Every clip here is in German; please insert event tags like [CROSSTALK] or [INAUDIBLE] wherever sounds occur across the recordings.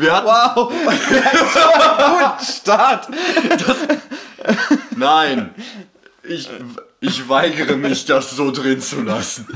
Wir hatten Wow! [LAUGHS] Guten Start! Nein! Ich, ich weigere mich, das so drin zu lassen.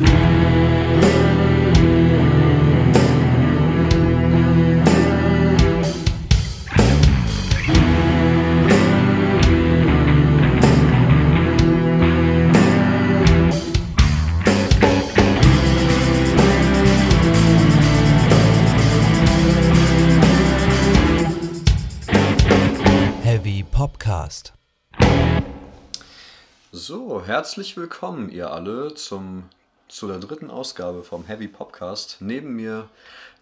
Herzlich willkommen, ihr alle, zum, zu der dritten Ausgabe vom Heavy Popcast. Neben mir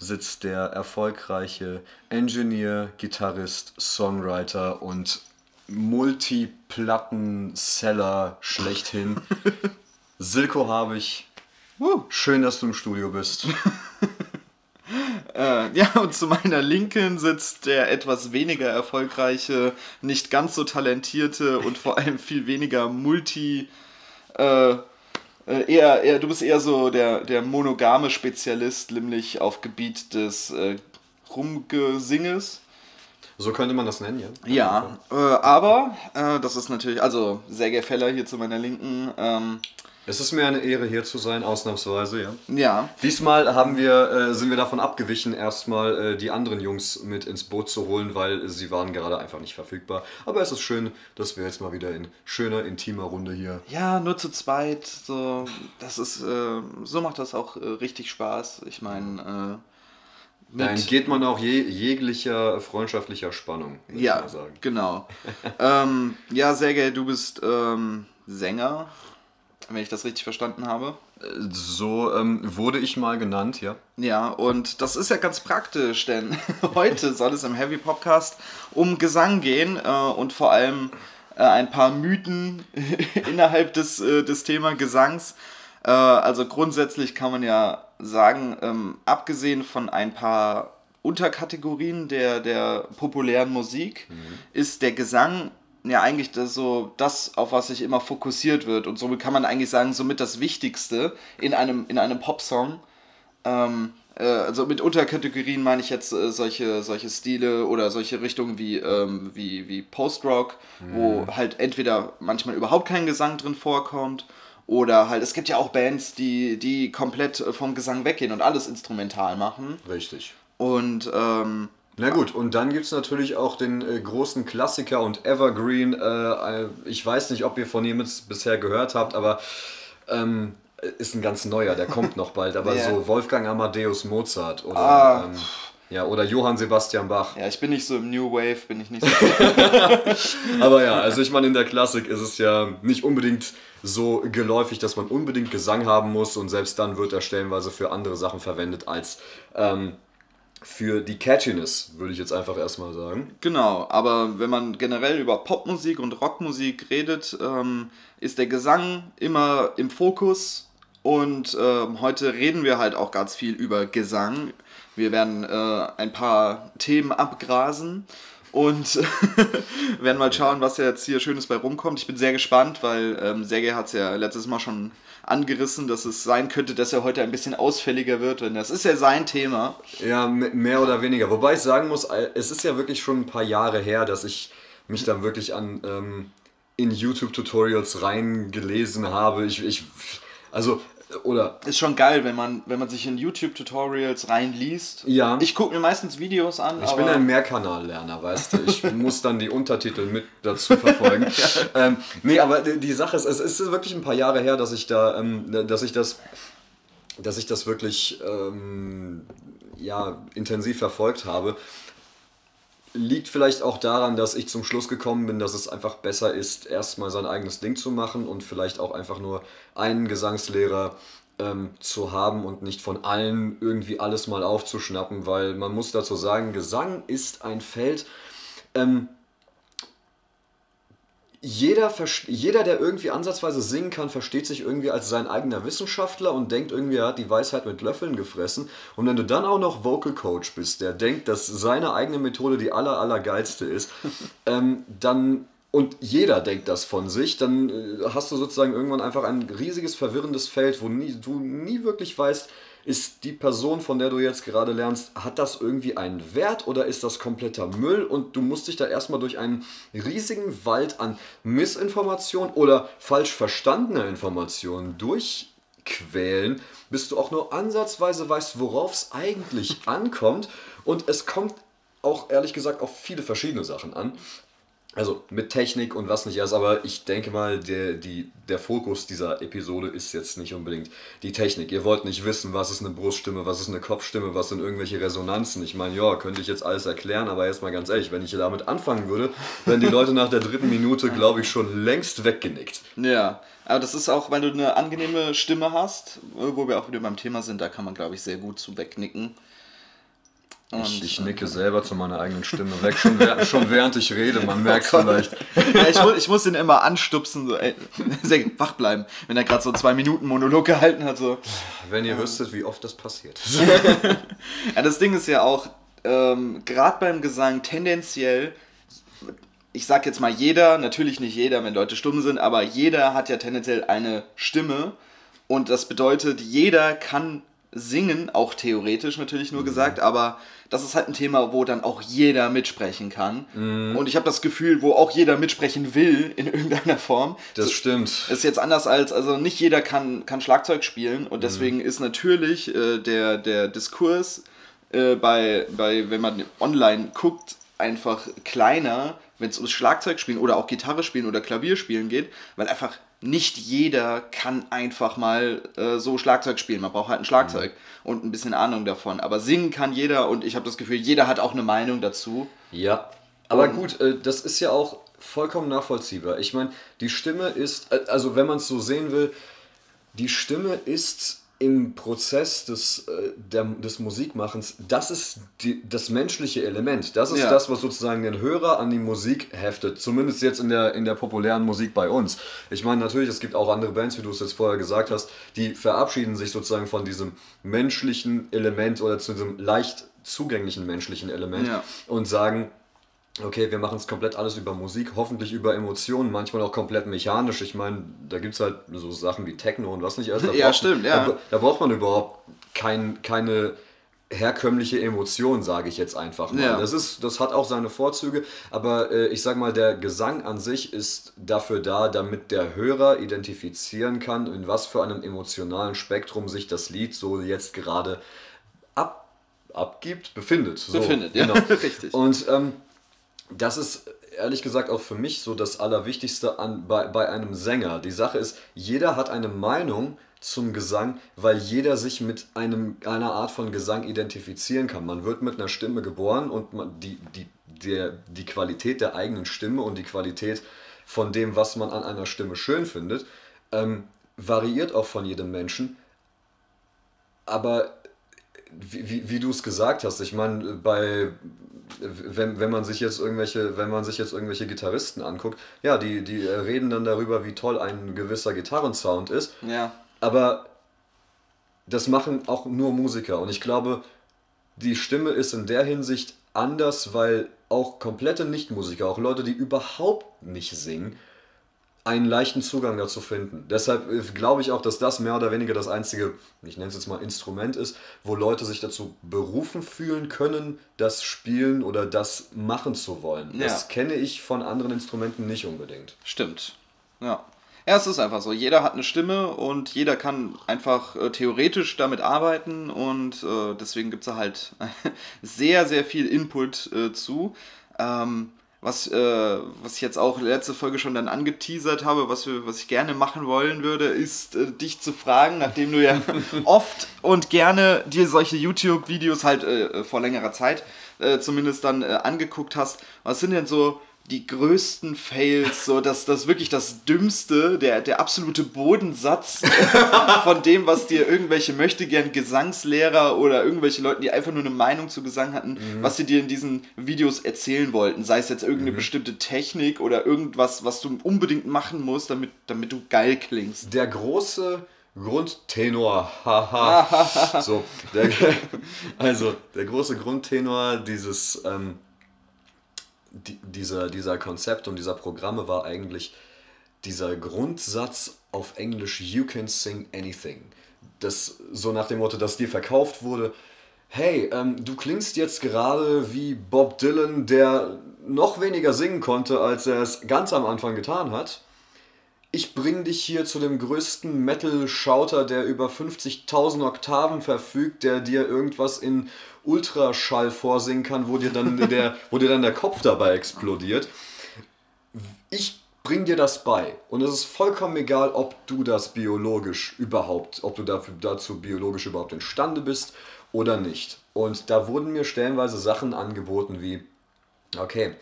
sitzt der erfolgreiche Engineer, Gitarrist, Songwriter und Multiplatten-Seller schlechthin. [LAUGHS] Silko Habich. Schön, dass du im Studio bist. [LAUGHS] Äh, ja, und zu meiner Linken sitzt der etwas weniger erfolgreiche, nicht ganz so talentierte und vor allem viel weniger multi. Äh, äh, eher, eher, du bist eher so der, der monogame Spezialist, nämlich auf Gebiet des äh, Rumgesinges. So könnte man das nennen, ja? Ja, äh, aber äh, das ist natürlich, also Sergei Feller hier zu meiner Linken. Ähm, Es ist mir eine Ehre, hier zu sein, ausnahmsweise, ja. ja, Diesmal haben wir, äh, sind wir davon abgewichen, erstmal äh, die anderen Jungs mit ins Boot zu holen, weil sie waren gerade einfach nicht verfügbar. Aber es ist schön, dass wir jetzt mal wieder in schöner, intimer Runde hier. Ja, nur zu zweit. So, das ist, äh, so macht das auch äh, richtig Spaß. Ich meine, äh, Da entgeht man auch je, jeglicher freundschaftlicher Spannung, würde ich ja, mal sagen. genau. ähm, ja, Sergej, du bist ähm, Sänger, wenn ich das richtig verstanden habe. So ähm, wurde ich mal genannt, ja. Ja, und das ist ja ganz praktisch, denn [LAUGHS] heute soll es im Heavy Podcast um Gesang gehen äh, und vor allem äh, ein paar Mythen [LAUGHS] innerhalb des, äh, des Thema Gesangs. Äh, also grundsätzlich kann man ja sagen, ähm, abgesehen von ein paar Unterkategorien der, der populären Musik, ist der Gesang ja eigentlich das so das, auf was sich immer fokussiert wird. Und somit kann man eigentlich sagen, somit das Wichtigste in einem, in einem Popsong. Ähm, äh, also mit Unterkategorien meine ich jetzt äh, solche, solche Stile oder solche Richtungen wie, ähm, wie, wie Post-Rock, wo halt entweder manchmal überhaupt kein Gesang drin vorkommt oder halt, es gibt ja auch Bands, die, die komplett äh, vom Gesang weggehen und alles instrumental machen. Richtig. Und ähm, Na gut, und dann gibt es natürlich auch den äh, großen Klassiker und Evergreen. Äh, äh, ich weiß nicht, ob ihr von ihm bisher gehört habt, aber ähm, ist ein ganz neuer, der kommt noch bald. Aber [LAUGHS] Ja. so Wolfgang Amadeus Mozart oder, Ah. ähm, ja, oder Johann Sebastian Bach. ja, ich bin nicht so im New Wave, bin ich nicht so. [LAUGHS] [LAUGHS] Aber ja, also ich meine, in der Klassik ist es ja nicht unbedingt so geläufig, dass man unbedingt Gesang haben muss und selbst dann wird er stellenweise für andere Sachen verwendet als ähm, für die Catchiness, würde ich jetzt einfach erstmal sagen. Genau, aber wenn man generell über Popmusik und Rockmusik redet, ähm, ist der Gesang immer im Fokus und ähm, heute reden wir halt auch ganz viel über Gesang. Wir werden äh, ein paar Themen abgrasen und [LAUGHS] werden mal schauen, was jetzt hier Schönes bei rumkommt. Ich bin sehr gespannt, weil ähm, Sergej hat es ja letztes Mal schon angerissen, dass es sein könnte, dass er heute ein bisschen ausfälliger wird, denn das ist ja sein Thema. Ja, mehr oder weniger. Wobei ich sagen muss, äh, es ist ja wirklich schon ein paar Jahre her, dass ich mich da wirklich an ähm, in YouTube-Tutorials reingelesen habe. Ich, ich, also, oder Ist schon geil, wenn man, wenn man sich in YouTube-Tutorials reinliest. Ja. Ich gucke mir meistens Videos an. Ich bin ein Mehrkanallerner, weißt du. Ich [LAUGHS] muss dann die Untertitel mit dazu verfolgen. [LAUGHS] ähm, nee, aber die, die Sache ist, es ist wirklich ein paar Jahre her, dass ich da, ähm, dass ich das, dass ich das wirklich ähm, ja, intensiv verfolgt habe. Liegt vielleicht auch daran, dass ich zum Schluss gekommen bin, dass es einfach besser ist, erstmal sein eigenes Ding zu machen und vielleicht auch einfach nur einen Gesangslehrer ähm, zu haben und nicht von allen irgendwie alles mal aufzuschnappen, weil man muss dazu sagen, Gesang ist ein Feld, ähm, jeder, jeder, der irgendwie ansatzweise singen kann, versteht sich irgendwie als sein eigener Wissenschaftler und denkt irgendwie, er hat die Weisheit mit Löffeln gefressen. Und wenn du dann auch noch Vocal Coach bist, der denkt, dass seine eigene Methode die aller, allergeilste ist, [LAUGHS] ähm, dann und jeder denkt das von sich, dann äh, hast du sozusagen irgendwann einfach ein riesiges verwirrendes Feld, wo nie, du nie wirklich weißt, ist die Person, von der du jetzt gerade lernst, hat das irgendwie einen Wert oder ist das kompletter Müll und du musst dich da erstmal durch einen riesigen Wald an Missinformation oder falsch verstandener Informationen durchquälen, bis du auch nur ansatzweise weißt, worauf es eigentlich [LAUGHS] ankommt. Und es kommt auch ehrlich gesagt auf viele verschiedene Sachen an. Also mit Technik und was nicht erst, aber ich denke mal, der, die, der Fokus dieser Episode ist jetzt nicht unbedingt die Technik. Ihr wollt nicht wissen, was ist eine Bruststimme, was ist eine Kopfstimme, was sind irgendwelche Resonanzen. Ich meine, ja, könnte ich jetzt alles erklären, aber jetzt mal ganz ehrlich, wenn ich damit anfangen würde, wären die Leute nach der dritten Minute, glaube ich, schon längst weggenickt. Ja, aber das ist auch, weil du eine angenehme Stimme hast, wo wir auch wieder beim Thema sind, da kann man, glaube ich, sehr gut zu wegnicken. Ich, ich, nicke selber zu meiner eigenen Stimme weg, schon, während, [LAUGHS] schon während ich rede, man merkt es oh vielleicht. Ja, ich, muss, ich muss ihn immer anstupsen, so, ey, [LAUGHS] wach bleiben, wenn er gerade so zwei Minuten Monolog gehalten hat. So. Wenn ihr wüsstet, wie oft das passiert. [LAUGHS] ja, das Ding ist ja auch, ähm, gerade beim Gesang tendenziell, ich sag jetzt mal jeder, natürlich nicht jeder, wenn Leute stumm sind, aber jeder hat ja tendenziell eine Stimme und das bedeutet, jeder kann singen, auch theoretisch natürlich nur mhm. gesagt, aber das ist halt ein Thema, wo dann auch jeder mitsprechen kann. Mhm. Und ich habe das Gefühl, wo auch jeder mitsprechen will in irgendeiner Form. Das so, stimmt. Ist jetzt anders als, also nicht jeder kann, kann Schlagzeug spielen und mhm. deswegen mhm. ist natürlich äh, der, der Diskurs äh, bei, bei, wenn man online guckt, einfach kleiner, wenn es ums Schlagzeug spielen oder auch Gitarre spielen oder Klavier spielen geht, weil einfach nicht jeder kann einfach mal äh, so Schlagzeug spielen. Man braucht halt ein Schlagzeug mhm. und ein bisschen Ahnung davon. Aber singen kann jeder und ich habe das Gefühl, jeder hat auch eine Meinung dazu. Ja, aber und gut, äh, das ist ja auch vollkommen nachvollziehbar. Ich meine, die Stimme ist, äh, also wenn man es so sehen will, die Stimme ist im Prozess des, äh, der, des Musikmachens, das ist die, das menschliche Element. Das ist ja. das, was sozusagen den Hörer an die Musik heftet. Zumindest jetzt in der, in der populären Musik bei uns. Ich meine, natürlich, es gibt auch andere Bands, wie du es jetzt vorher gesagt hast, die verabschieden sich sozusagen von diesem menschlichen Element oder zu diesem leicht zugänglichen menschlichen Element ja. und sagen, okay, wir machen es komplett alles über Musik, hoffentlich über Emotionen, manchmal auch komplett mechanisch. Ich meine, da gibt es halt so Sachen wie Techno und was nicht alles. [LAUGHS] ja, stimmt, ja. Da, da, braucht man überhaupt kein, keine herkömmliche Emotion, sage ich jetzt einfach mal. Ja. Das, ist, das hat auch seine Vorzüge, aber äh, ich sage mal, der Gesang an sich ist dafür da, damit der Hörer identifizieren kann, in was für einem emotionalen Spektrum sich das Lied so jetzt gerade ab, abgibt, befindet. So, befindet, ja, genau. [LAUGHS] richtig. Und ähm, das ist ehrlich gesagt auch für mich so das Allerwichtigste an, bei, bei einem Sänger. Die Sache ist, jeder hat eine Meinung zum Gesang, weil jeder sich mit einem, einer Art von Gesang identifizieren kann. Man wird mit einer Stimme geboren und man, die, die, der, die Qualität der eigenen Stimme und die Qualität von dem, was man an einer Stimme schön findet, ähm, variiert auch von jedem Menschen. Aber wie, wie, wie du es gesagt hast, ich meine, bei wenn, wenn man sich jetzt irgendwelche, wenn man sich jetzt irgendwelche Gitarristen anguckt, ja, die, die reden dann darüber, wie toll ein gewisser Gitarrensound ist. Ja. Aber das machen auch nur Musiker. Und ich glaube, die Stimme ist in der Hinsicht anders, weil auch komplette Nichtmusiker, auch Leute, die überhaupt nicht singen, einen leichten Zugang dazu finden. Deshalb äh, glaube ich auch, dass das mehr oder weniger das einzige, ich nenne es jetzt mal Instrument ist, wo Leute sich dazu berufen fühlen können, das spielen oder das machen zu wollen. Ja. Das kenne ich von anderen Instrumenten nicht unbedingt. Stimmt. Ja. Ja, es ist einfach so. Jeder hat eine Stimme und jeder kann einfach äh, theoretisch damit arbeiten und äh, deswegen gibt es da halt [LAUGHS] sehr, sehr viel Input äh, zu. Ähm, was, äh, was ich jetzt auch letzte Folge schon dann angeteasert habe, was, wir, was ich gerne machen wollen würde, ist äh, dich zu fragen, nachdem du ja [LAUGHS] oft und gerne dir solche YouTube-Videos halt äh, vor längerer Zeit äh, zumindest dann äh, angeguckt hast. Was sind denn so die größten Fails, so dass das wirklich das Dümmste, der, der absolute Bodensatz [LAUGHS] von dem, was dir irgendwelche möchte gern Gesangslehrer oder irgendwelche Leute, die einfach nur eine Meinung zu Gesang hatten, mhm. was sie dir in diesen Videos erzählen wollten. Sei es jetzt irgendeine mhm. bestimmte Technik oder irgendwas, was du unbedingt machen musst, damit, damit du geil klingst. Der große Grundtenor, haha. [LAUGHS] so, der, [LAUGHS] also der große Grundtenor dieses ähm, die, dieser, dieser Konzept und dieser Programme war eigentlich dieser Grundsatz auf Englisch You can sing anything. das so nach dem Motto, dass dir verkauft wurde, hey, ähm, du klingst jetzt gerade wie Bob Dylan, der noch weniger singen konnte, als er es ganz am Anfang getan hat. Ich bring dich hier zu dem größten Metal-Schauter, der über 50.000 Oktaven verfügt, der dir irgendwas in Ultraschall vorsingen kann, wo dir dann [LAUGHS] der, wo dir dann der Kopf dabei explodiert. Ich bring dir das bei. Und es ist vollkommen egal, ob du das biologisch überhaupt, ob du dafür, dazu biologisch überhaupt imstande bist oder nicht. Und da wurden mir stellenweise Sachen angeboten wie, okay,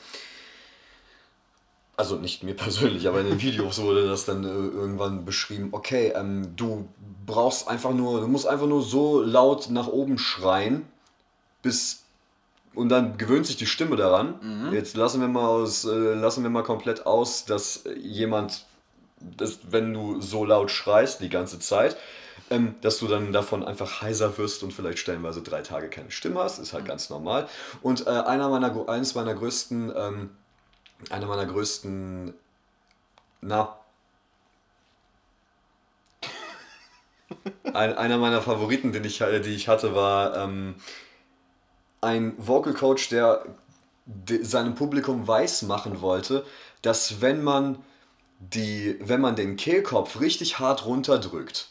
also nicht mir [LAUGHS] persönlich, aber in den Videos wurde das dann äh, irgendwann beschrieben, okay, ähm, du brauchst einfach nur, du musst einfach nur so laut nach oben schreien, bis und dann gewöhnt sich die Stimme daran. Mhm. Jetzt lassen wir mal aus, äh, lassen wir mal komplett aus, dass jemand, dass, wenn du so laut schreist die ganze Zeit, ähm, dass du dann davon einfach heiser wirst und vielleicht stellenweise drei Tage keine Stimme hast, ist halt mhm. ganz normal. Und äh, einer meiner, eines meiner größten, ähm, einer meiner größten, na, [LAUGHS] ein, einer meiner Favoriten, den ich, die ich hatte, war ähm, ein Vocal Coach, der seinem Publikum weiß machen wollte, dass wenn man die, wenn man den Kehlkopf richtig hart runterdrückt,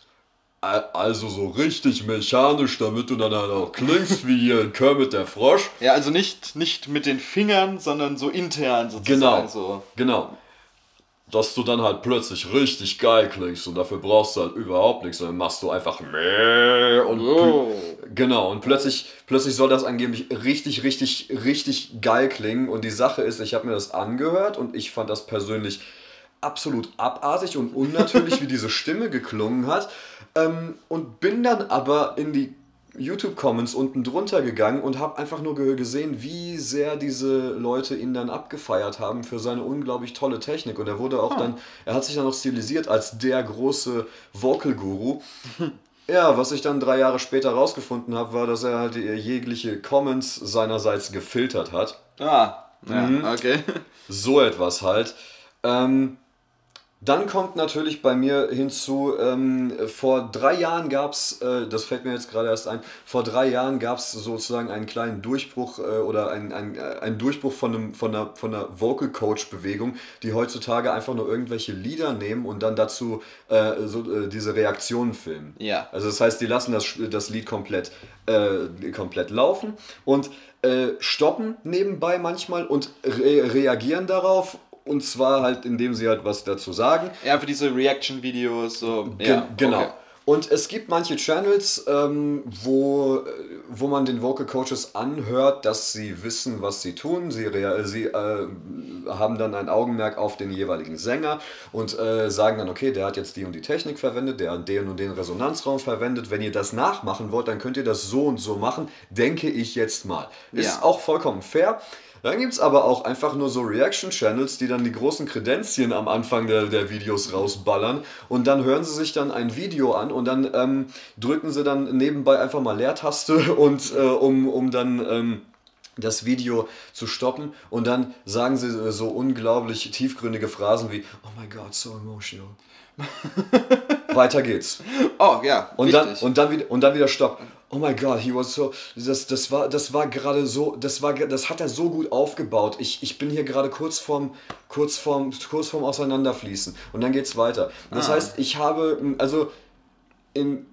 also so richtig mechanisch, damit du dann halt auch klingst wie hier ein Kermit der Frosch. Ja, also nicht, nicht mit den Fingern, sondern so intern sozusagen. Genau, so. genau. Dass du dann halt plötzlich richtig geil klingst und dafür brauchst du halt überhaupt nichts, dann machst du einfach und oh. genau und plötzlich plötzlich soll das angeblich richtig richtig richtig geil klingen und die Sache ist, ich habe mir das angehört und ich fand das persönlich absolut abartig und unnatürlich, [LAUGHS] wie diese Stimme geklungen hat. Ähm, und bin dann aber in die YouTube-Comments unten drunter gegangen und habe einfach nur gesehen, wie sehr diese Leute ihn dann abgefeiert haben für seine unglaublich tolle Technik. Und er wurde auch oh. dann, er hat sich dann auch stilisiert als der große Vocal-Guru. [LAUGHS] Ja, was ich dann drei Jahre später rausgefunden habe, war, dass er halt jegliche Comments seinerseits gefiltert hat. Ah, ja, mhm. okay. [LAUGHS] So etwas halt. Ähm, dann kommt natürlich bei mir hinzu, ähm, vor drei Jahren gab es, äh, das fällt mir jetzt gerade erst ein, vor drei Jahren gab es sozusagen einen kleinen Durchbruch äh, oder einen, äh, einen Durchbruch von, einem, von, einer, von einer Vocal Coach Bewegung, die heutzutage einfach nur irgendwelche Lieder nehmen und dann dazu äh, so, äh, diese Reaktionen filmen. Ja. Also das heißt, die lassen das, das Lied komplett, äh, komplett laufen und stoppen nebenbei manchmal und re reagieren darauf und zwar halt, indem sie halt was dazu sagen. Ja, für diese Reaction-Videos. So. Ja, genau. Okay. Und es gibt manche Channels, ähm, wo, wo man den Vocal Coaches anhört, dass sie wissen, was sie tun. Sie, sie äh, haben dann ein Augenmerk auf den jeweiligen Sänger und äh, sagen dann, okay, der hat jetzt die und die Technik verwendet, der hat den und den Resonanzraum verwendet. Wenn ihr das nachmachen wollt, dann könnt ihr das so und so machen, denke ich jetzt mal. Ist ja. auch vollkommen fair. Dann gibt es aber auch einfach nur so Reaction-Channels, die dann die großen Kredenzien am Anfang der, der Videos rausballern und dann hören sie sich dann ein Video an und dann ähm, drücken sie dann nebenbei einfach mal Leertaste [LAUGHS] und äh, um, um dann ähm, das Video zu stoppen und dann sagen sie so unglaublich tiefgründige Phrasen wie Oh my God, so emotional. [LAUGHS] Weiter geht's. Oh ja. Und dann, und dann wieder und dann wieder Stopp oh my God, he was so, das, das war, das war gerade so, das war, das hat er so gut aufgebaut. Ich, ich bin hier gerade kurz vorm, kurz vorm, kurz vorm Auseinanderfließen. Und dann geht's weiter. Das ah. heißt, ich habe, also in,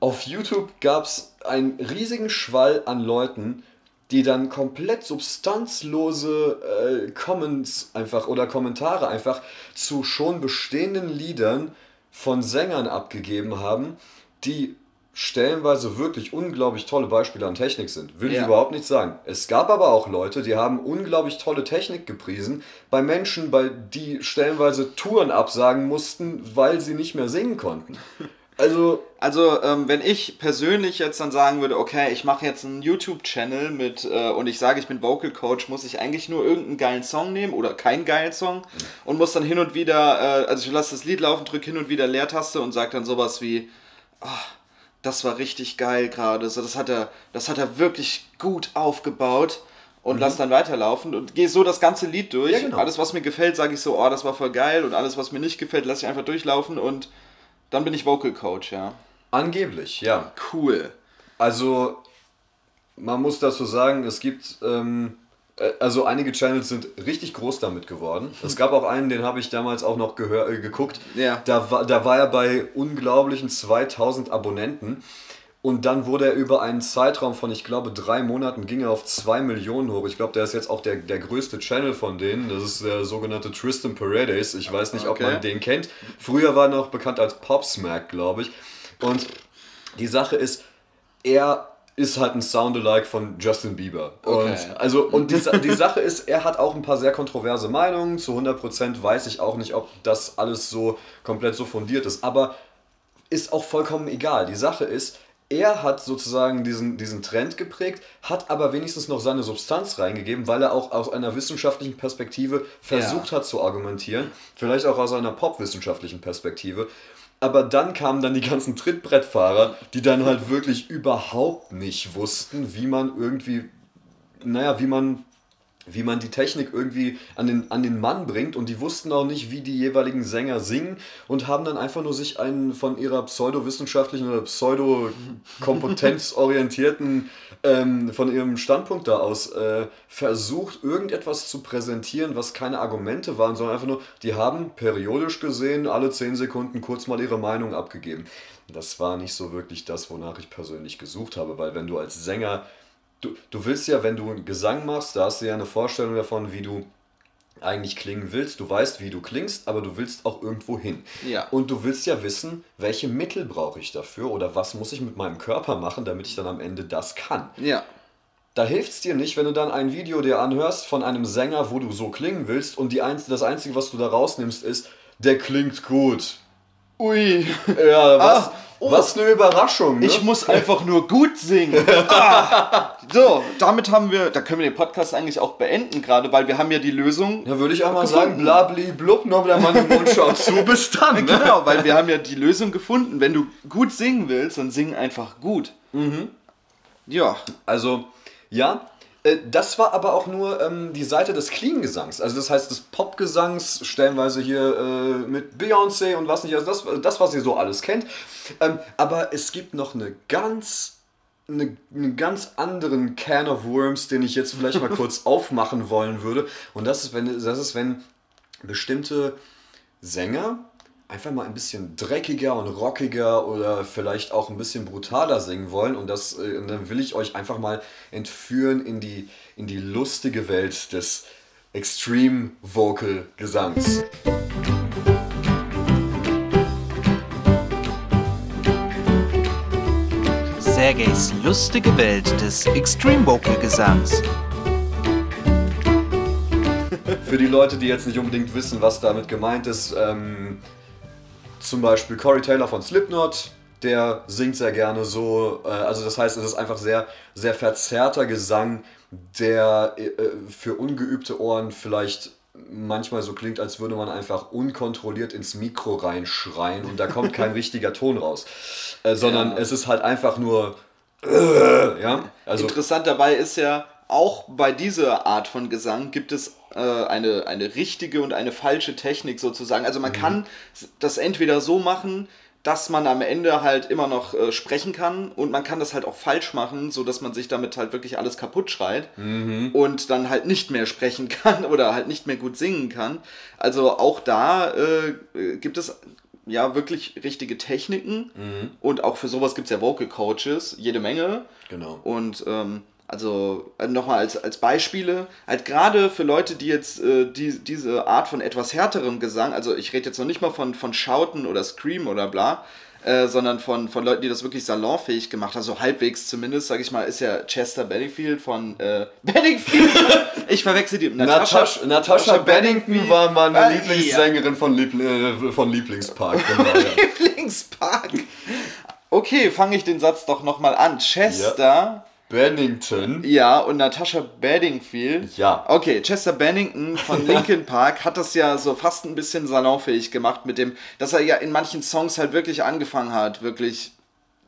auf YouTube gab es einen riesigen Schwall an Leuten, die dann komplett substanzlose äh, Comments einfach oder Kommentare einfach zu schon bestehenden Liedern von Sängern abgegeben haben, die stellenweise wirklich unglaublich tolle Beispiele an Technik sind. Will ja. ich überhaupt nicht sagen. Es gab aber auch Leute, die haben unglaublich tolle Technik gepriesen, bei Menschen, bei die stellenweise Touren absagen mussten, weil sie nicht mehr singen konnten. [LAUGHS] Also, also ähm, wenn ich persönlich jetzt dann sagen würde, okay, ich mache jetzt einen YouTube-Channel mit äh, und ich sage, ich bin Vocal Coach, muss ich eigentlich nur irgendeinen geilen Song nehmen oder keinen geilen Song und muss dann hin und wieder, äh, also ich lasse das Lied laufen, drücke hin und wieder Leertaste und sage dann sowas wie, oh, das war richtig geil gerade. So, das hat er, das hat er wirklich gut aufgebaut und mhm. lass dann weiterlaufen und gehe so das ganze Lied durch. Ja, genau. Alles, was mir gefällt, sage ich so, oh, das war voll geil und alles, was mir nicht gefällt, lasse ich einfach durchlaufen und dann bin ich Vocal Coach, ja. Angeblich, ja. Cool. Also, man muss dazu sagen, es gibt, ähm, äh, also einige Channels sind richtig groß damit geworden. Es gab auch einen, den habe ich damals auch noch gehör, äh, geguckt. Ja. Da, war, da war er bei unglaublichen 2000 Abonnenten. Und dann wurde er über einen Zeitraum von, ich glaube, drei Monaten, ging er auf 2 Millionen hoch. Ich glaube, der ist jetzt auch der, der größte Channel von denen. Das ist der sogenannte Tristan Paredes. Ich weiß nicht, ob Okay. man den kennt. Früher war er noch bekannt als Pop Smack, glaube ich. Und die Sache ist, er ist halt ein Soundalike von Justin Bieber. Okay. Und, also, und die, die Sache ist, er hat auch ein paar sehr kontroverse Meinungen. Zu 100% weiß ich auch nicht, ob das alles so komplett so fundiert ist. Aber ist auch vollkommen egal. Die Sache ist, er hat sozusagen diesen, diesen Trend geprägt, hat aber wenigstens noch seine Substanz reingegeben, weil er auch aus einer wissenschaftlichen Perspektive versucht hat zu argumentieren. Vielleicht auch aus einer popwissenschaftlichen Perspektive. Aber dann kamen dann die ganzen Trittbrettfahrer, die dann halt wirklich überhaupt nicht wussten, wie man irgendwie, naja, wie man wie man die Technik irgendwie an den, an den Mann bringt und die wussten auch nicht, wie die jeweiligen Sänger singen und haben dann einfach nur sich einen von ihrer pseudowissenschaftlichen oder pseudo-kompetenzorientierten, [LAUGHS] ähm, von ihrem Standpunkt da aus äh, versucht, irgendetwas zu präsentieren, was keine Argumente waren, sondern einfach nur, die haben periodisch gesehen alle 10 Sekunden kurz mal ihre Meinung abgegeben. Das war nicht so wirklich das, wonach ich persönlich gesucht habe, weil wenn du als Sänger Du, du willst ja, wenn du einen Gesang machst, da hast du ja eine Vorstellung davon, wie du eigentlich klingen willst. Du weißt, wie du klingst, aber du willst auch irgendwo hin. Ja. Und du willst ja wissen, welche Mittel brauche ich dafür oder was muss ich mit meinem Körper machen, damit ich dann am Ende das kann. Ja. Da hilft es dir nicht, wenn du dann ein Video dir anhörst von einem Sänger, wo du so klingen willst und die einz das Einzige, was du da rausnimmst, ist, der klingt gut. Ui. Ja, was, Ah, oh. was eine Überraschung. Ne? Ich muss einfach nur gut singen. [LAUGHS] Ah. So, damit haben wir, da können wir den Podcast eigentlich auch beenden gerade, weil wir haben ja die Lösung. Da würde ich auch mal Gefunden. sagen, blabli blub, noch der Mann im Mund schaut zu, bis dann. Ne? Genau, weil wir haben ja die Lösung gefunden. Wenn du gut singen willst, dann sing einfach gut. Ja. Also, ja, das war aber auch nur ähm, die Seite des Clean-Gesangs. Also das heißt des Popgesangs, stellenweise hier äh, mit Beyoncé und was nicht, also das, das was ihr so alles kennt. Ähm, aber es gibt noch eine ganz, eine, einen ganz anderen Can of Worms, den ich jetzt vielleicht mal [LAUGHS] kurz aufmachen wollen würde. Und das ist, wenn, das ist, wenn bestimmte Sänger einfach mal ein bisschen dreckiger und rockiger oder vielleicht auch ein bisschen brutaler singen wollen. Und, das, äh, und dann will ich euch einfach mal entführen in die, in die lustige Welt des Extreme Vocal Gesangs. Sergeys lustige Welt des Extreme Vocal Gesangs. [LAUGHS] Für die Leute, die jetzt nicht unbedingt wissen, was damit gemeint ist, ähm, zum Beispiel Corey Taylor von Slipknot, der singt sehr gerne so. Äh, also das heißt, es ist einfach sehr, sehr verzerrter Gesang, der äh, für ungeübte Ohren vielleicht manchmal so klingt, als würde man einfach unkontrolliert ins Mikro reinschreien und da kommt kein [LAUGHS] richtiger Ton raus. Äh, sondern Ja. es ist halt einfach nur. Äh, ja, also. Interessant dabei ist ja, auch bei dieser Art von Gesang gibt es eine, eine richtige und eine falsche Technik sozusagen. Also man kann das entweder so machen, dass man am Ende halt immer noch äh, sprechen kann und man kann das halt auch falsch machen, so dass man sich damit halt wirklich alles kaputt schreit und dann halt nicht mehr sprechen [LAUGHS] kann oder halt nicht mehr gut singen kann. Also auch da äh, äh, gibt es ja wirklich richtige Techniken und auch für sowas gibt es ja Vocal Coaches, jede Menge. Genau. Und ähm, also äh, nochmal als, als Beispiele, halt gerade für Leute, die jetzt äh, die, diese Art von etwas härterem Gesang, also ich rede jetzt noch nicht mal von, von Schauten oder Scream oder bla, äh, sondern von, von Leuten, die das wirklich salonfähig gemacht haben, so halbwegs zumindest, sag ich mal, ist ja Chester Benningfield von äh, [LAUGHS] Benningfield. ich verwechsel die. Natascha, Natascha Bennington war meine Ah, Lieblingssängerin von, Liebl äh, von Lieblingspark. [LAUGHS] Genau, ja. Lieblingspark. Okay, fange ich den Satz doch nochmal an. Chester. Bennington. Ja, und Natascha Bedingfield. Ja. Okay, Chester Bennington von [LAUGHS] Linkin Park hat das ja so fast ein bisschen salonfähig gemacht mit dem, dass er ja in manchen Songs halt wirklich angefangen hat, wirklich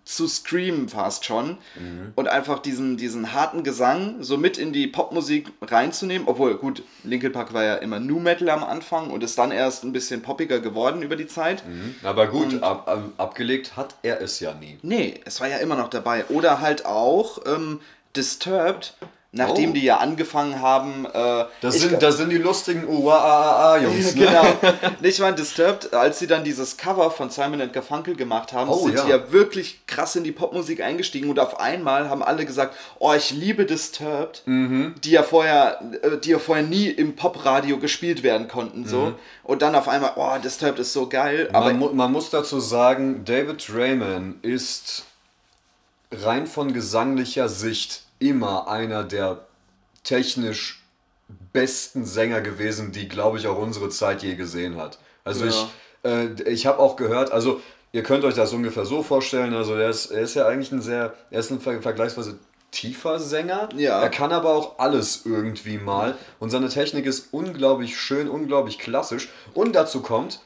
zu screamen fast schon Mhm. und einfach diesen, diesen harten Gesang so mit in die Popmusik reinzunehmen, obwohl gut, Linkin Park war ja immer Nu Metal am Anfang und ist dann erst ein bisschen poppiger geworden über die Zeit. Aber gut, ab, ab, abgelegt hat er es ja nie. Nee, es war ja immer noch dabei. Oder halt auch ähm, Disturbed, nachdem Oh. die ja angefangen haben. Äh, Das sind, das sind die lustigen UAAA-Jungs, ne? genau. [LAUGHS] Ich meine, Disturbed, als sie dann dieses Cover von Simon and Garfunkel gemacht haben, Oh, sind ja. sie ja wirklich krass in die Popmusik eingestiegen und auf einmal haben alle gesagt, oh, ich liebe Disturbed, Mhm. die ja vorher, äh, die ja vorher nie im Popradio gespielt werden konnten, so. Und dann auf einmal, oh, Disturbed ist so geil, aber Mhm. man, mu man muss dazu sagen, David Raymond ist rein von gesanglicher Sicht immer einer der technisch besten Sänger gewesen, die, glaube ich, auch unsere Zeit je gesehen hat. Also Ja. ich, äh, ich habe auch gehört, also ihr könnt euch das ungefähr so vorstellen, also er ist, er ist ja eigentlich ein sehr, er ist ein ver vergleichsweise tiefer Sänger. Ja. Er kann aber auch alles irgendwie mal und seine Technik ist unglaublich schön, unglaublich klassisch und dazu kommt,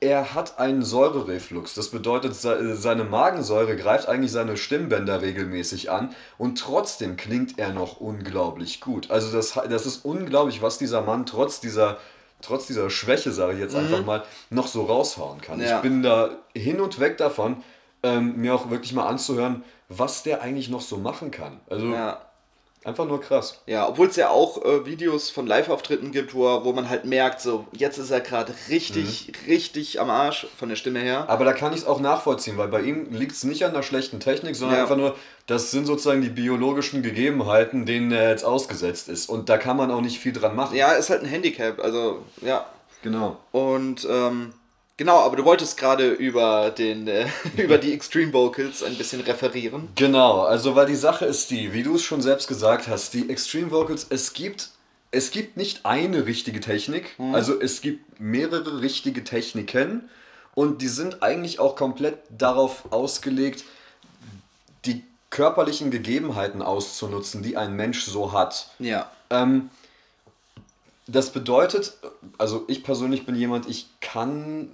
er hat einen Säurereflux. Das bedeutet, se- seine Magensäure greift eigentlich seine Stimmbänder regelmäßig an und trotzdem klingt er noch unglaublich gut. Also das, das ist unglaublich, was dieser Mann trotz dieser, trotz dieser Schwäche, sage ich jetzt einfach mal, noch so raushauen kann. Mhm. Ja. Ich bin da hin und weg davon, ähm, mir auch wirklich mal anzuhören, was der eigentlich noch so machen kann. Also ja. Einfach nur krass. Ja, obwohl es ja auch äh, Videos von Live-Auftritten gibt, wo, wo man halt merkt, so, jetzt ist er gerade richtig, Mhm. richtig am Arsch von der Stimme her. Aber da kann ich es auch nachvollziehen, weil bei ihm liegt es nicht an der schlechten Technik, sondern Ja. einfach nur, das sind sozusagen die biologischen Gegebenheiten, denen er jetzt ausgesetzt ist. Und da kann man auch nicht viel dran machen. Ja, ist halt ein Handicap, also, ja. Genau. Und, ähm, genau, aber du wolltest gerade über den, äh, [LAUGHS] über die Extreme Vocals ein bisschen referieren. Genau, also weil die Sache ist die, wie du es schon selbst gesagt hast, die Extreme Vocals, es gibt, es gibt nicht eine richtige Technik, also es gibt mehrere richtige Techniken und die sind eigentlich auch komplett darauf ausgelegt, die körperlichen Gegebenheiten auszunutzen, die ein Mensch so hat. Ja. Ähm, das bedeutet, also ich persönlich bin jemand, ich kann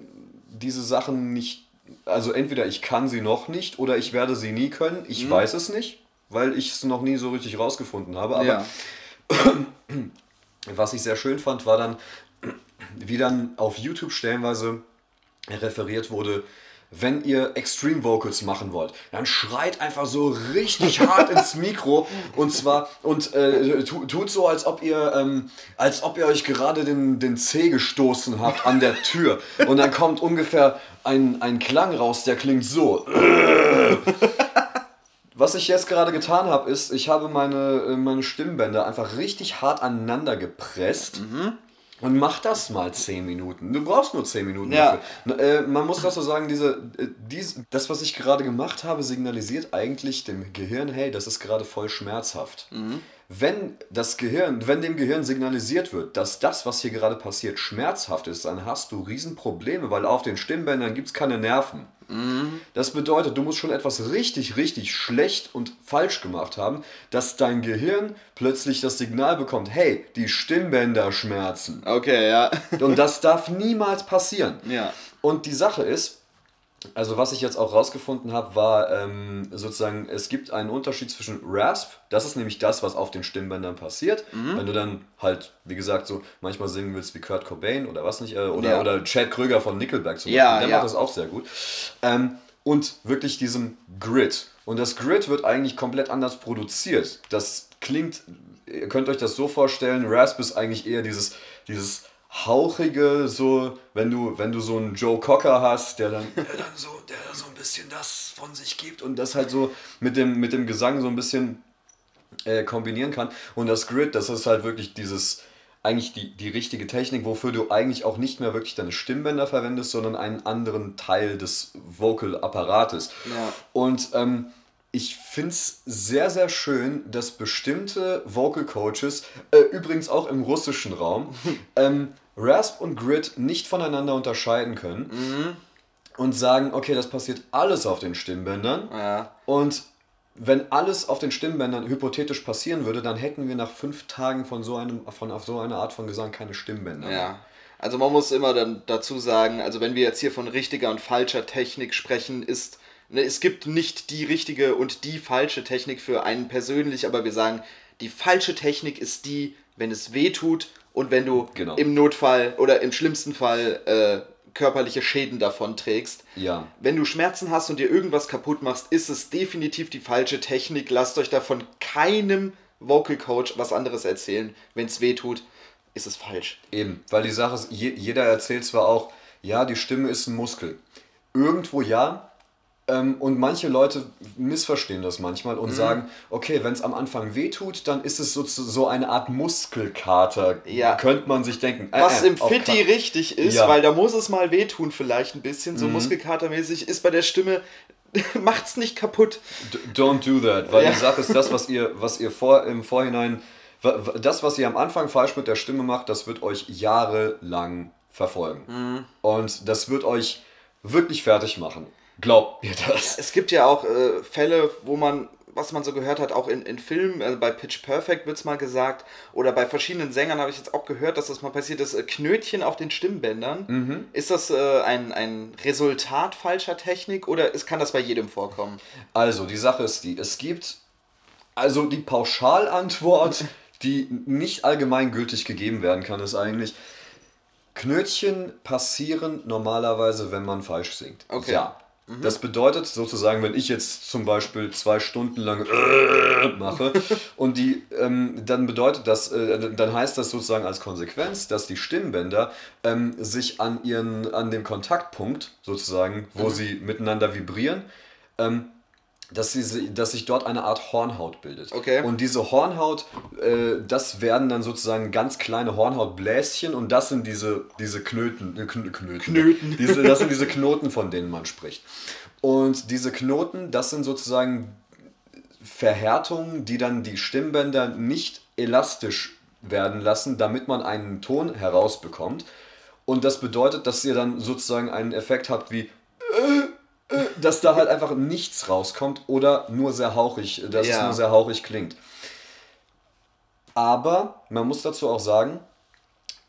diese Sachen nicht, also entweder ich kann sie noch nicht oder ich werde sie nie können. Ich weiß es nicht, weil ich es noch nie so richtig rausgefunden habe. Aber ja. [CLEARS THROAT] was ich sehr schön fand, war dann, wie dann auf YouTube stellenweise referiert wurde, wenn ihr Extreme Vocals machen wollt, dann schreit einfach so richtig hart ins [LAUGHS] Mikro und zwar und äh, tu, tut so, als ob ihr ähm, als ob ihr euch gerade den, den Zeh gestoßen habt an der Tür und dann kommt ungefähr ein, ein Klang raus, der klingt so. [LAUGHS] Was ich jetzt gerade getan habe, ist, ich habe meine, äh, meine Stimmbänder einfach richtig hart aneinander gepresst. Und mach das mal 10 Minuten. Du brauchst nur 10 Minuten Ja. dafür. Äh, man muss das so sagen, diese, äh, dies, das, was ich gerade gemacht habe, signalisiert eigentlich dem Gehirn, hey, das ist gerade voll schmerzhaft. Wenn das Gehirn, wenn dem Gehirn signalisiert wird, dass das, was hier gerade passiert, schmerzhaft ist, dann hast du Riesenprobleme, weil auf den Stimmbändern gibt es keine Nerven. Das bedeutet, du musst schon etwas richtig, richtig schlecht und falsch gemacht haben, dass dein Gehirn plötzlich das Signal bekommt, hey, die Stimmbänder schmerzen. Okay, ja. Und das darf niemals passieren. Ja. Und die Sache ist, also was ich jetzt auch rausgefunden habe, war ähm, sozusagen, es gibt einen Unterschied zwischen Rasp, das ist nämlich das, was auf den Stimmbändern passiert. Wenn du dann halt, wie gesagt, so manchmal singen willst wie Kurt Cobain oder was nicht, äh, oder, Ja. oder Chad Kröger von Nickelback zum Ja, Beispiel, der ja. macht das auch sehr gut. Ähm, und wirklich diesem Grid. Und das Grid wird eigentlich komplett anders produziert. Das klingt, ihr könnt euch das so vorstellen, Rasp ist eigentlich eher dieses, dieses hauchige, so, wenn du, wenn du so einen Joe Cocker hast, der dann, [LAUGHS] der dann so, der so ein bisschen das von sich gibt und das halt so mit dem, mit dem Gesang so ein bisschen äh, kombinieren kann. Und das Grid, das ist halt wirklich dieses, eigentlich die, die richtige Technik, wofür du eigentlich auch nicht mehr wirklich deine Stimmbänder verwendest, sondern einen anderen Teil des Vocal-Apparates. Ja. Und ähm, ich finde es sehr, sehr schön, dass bestimmte Vocal Coaches, äh, übrigens auch im russischen Raum, [LAUGHS] ähm, Rasp und Grid nicht voneinander unterscheiden können und sagen, okay, das passiert alles auf den Stimmbändern. Ja. Und wenn alles auf den Stimmbändern hypothetisch passieren würde, dann hätten wir nach fünf Tagen von so einem, von auf so einer Art von Gesang keine Stimmbänder. mehr. Ja. Also man muss immer dann dazu sagen, also wenn wir jetzt hier von richtiger und falscher Technik sprechen, ist Ne, Es gibt nicht die richtige und die falsche Technik für einen persönlich, aber wir sagen, die falsche Technik ist die, wenn es weh tut und wenn du Genau. im Notfall oder im schlimmsten Fall äh, körperliche Schäden davon trägst. Ja. Wenn du Schmerzen hast und dir irgendwas kaputt machst, ist es definitiv die falsche Technik. Lasst euch davon keinem Vocal Coach was anderes erzählen. Wenn es weh tut, ist es falsch. Eben, weil die Sache ist, je, jeder erzählt zwar auch, ja, die Stimme ist ein Muskel. Irgendwo ja. Ähm, und manche Leute missverstehen das manchmal Mhm. und sagen, okay, wenn es am Anfang weh tut, dann ist es so, so eine Art Muskelkater. Ja. Könnte man sich denken. Äh, Was äh, im Fitti richtig ist, Ja. Mhm. weil da muss es mal wehtun vielleicht ein bisschen, so muskelkatermäßig, ist bei der Stimme, [LAUGHS] macht's nicht kaputt. D- Don't do that, weil Ja. die Sache ist, das, was ihr, was ihr vor, im Vorhinein, das, was ihr am Anfang falsch mit der Stimme macht, das wird euch jahrelang verfolgen. Mhm. Und das wird euch wirklich fertig machen. Glaubt ihr das? Es gibt ja auch äh, Fälle, wo man, was man so gehört hat, auch in, in Filmen, also bei Pitch Perfect wird es mal gesagt, oder bei verschiedenen Sängern habe ich jetzt auch gehört, dass das mal passiert ist, äh, Knötchen auf den Stimmbändern. Mhm. Ist das äh, ein, ein Resultat falscher Technik oder ist, kann das bei jedem vorkommen? Also, die Sache ist die, es gibt also die Pauschalantwort, [LAUGHS] die nicht allgemeingültig gegeben werden kann, ist eigentlich, Knötchen passieren normalerweise, wenn man falsch singt. Okay. Ja. Das bedeutet sozusagen, wenn ich jetzt zum Beispiel zwei Stunden lang äh, mache [LAUGHS] und die, ähm, dann bedeutet das, äh, dann heißt das sozusagen als Konsequenz, dass die Stimmbänder ähm, sich an ihren, an dem Kontaktpunkt sozusagen, wo sie miteinander vibrieren, ähm, dass, sie, dass sich dort eine Art Hornhaut bildet. Okay. Und diese Hornhaut, äh, das werden dann sozusagen ganz kleine Hornhautbläschen und das sind diese, diese Knöten, äh, Kn Knöten. Knöten. [LAUGHS] Diese, das sind diese Knoten, von denen man spricht. Und diese Knoten, das sind sozusagen Verhärtungen, die dann die Stimmbänder nicht elastisch werden lassen, damit man einen Ton herausbekommt. Und das bedeutet, dass ihr dann sozusagen einen Effekt habt wie dass da halt einfach nichts rauskommt oder nur sehr hauchig, dass es Ja. nur sehr hauchig klingt. Aber man muss dazu auch sagen,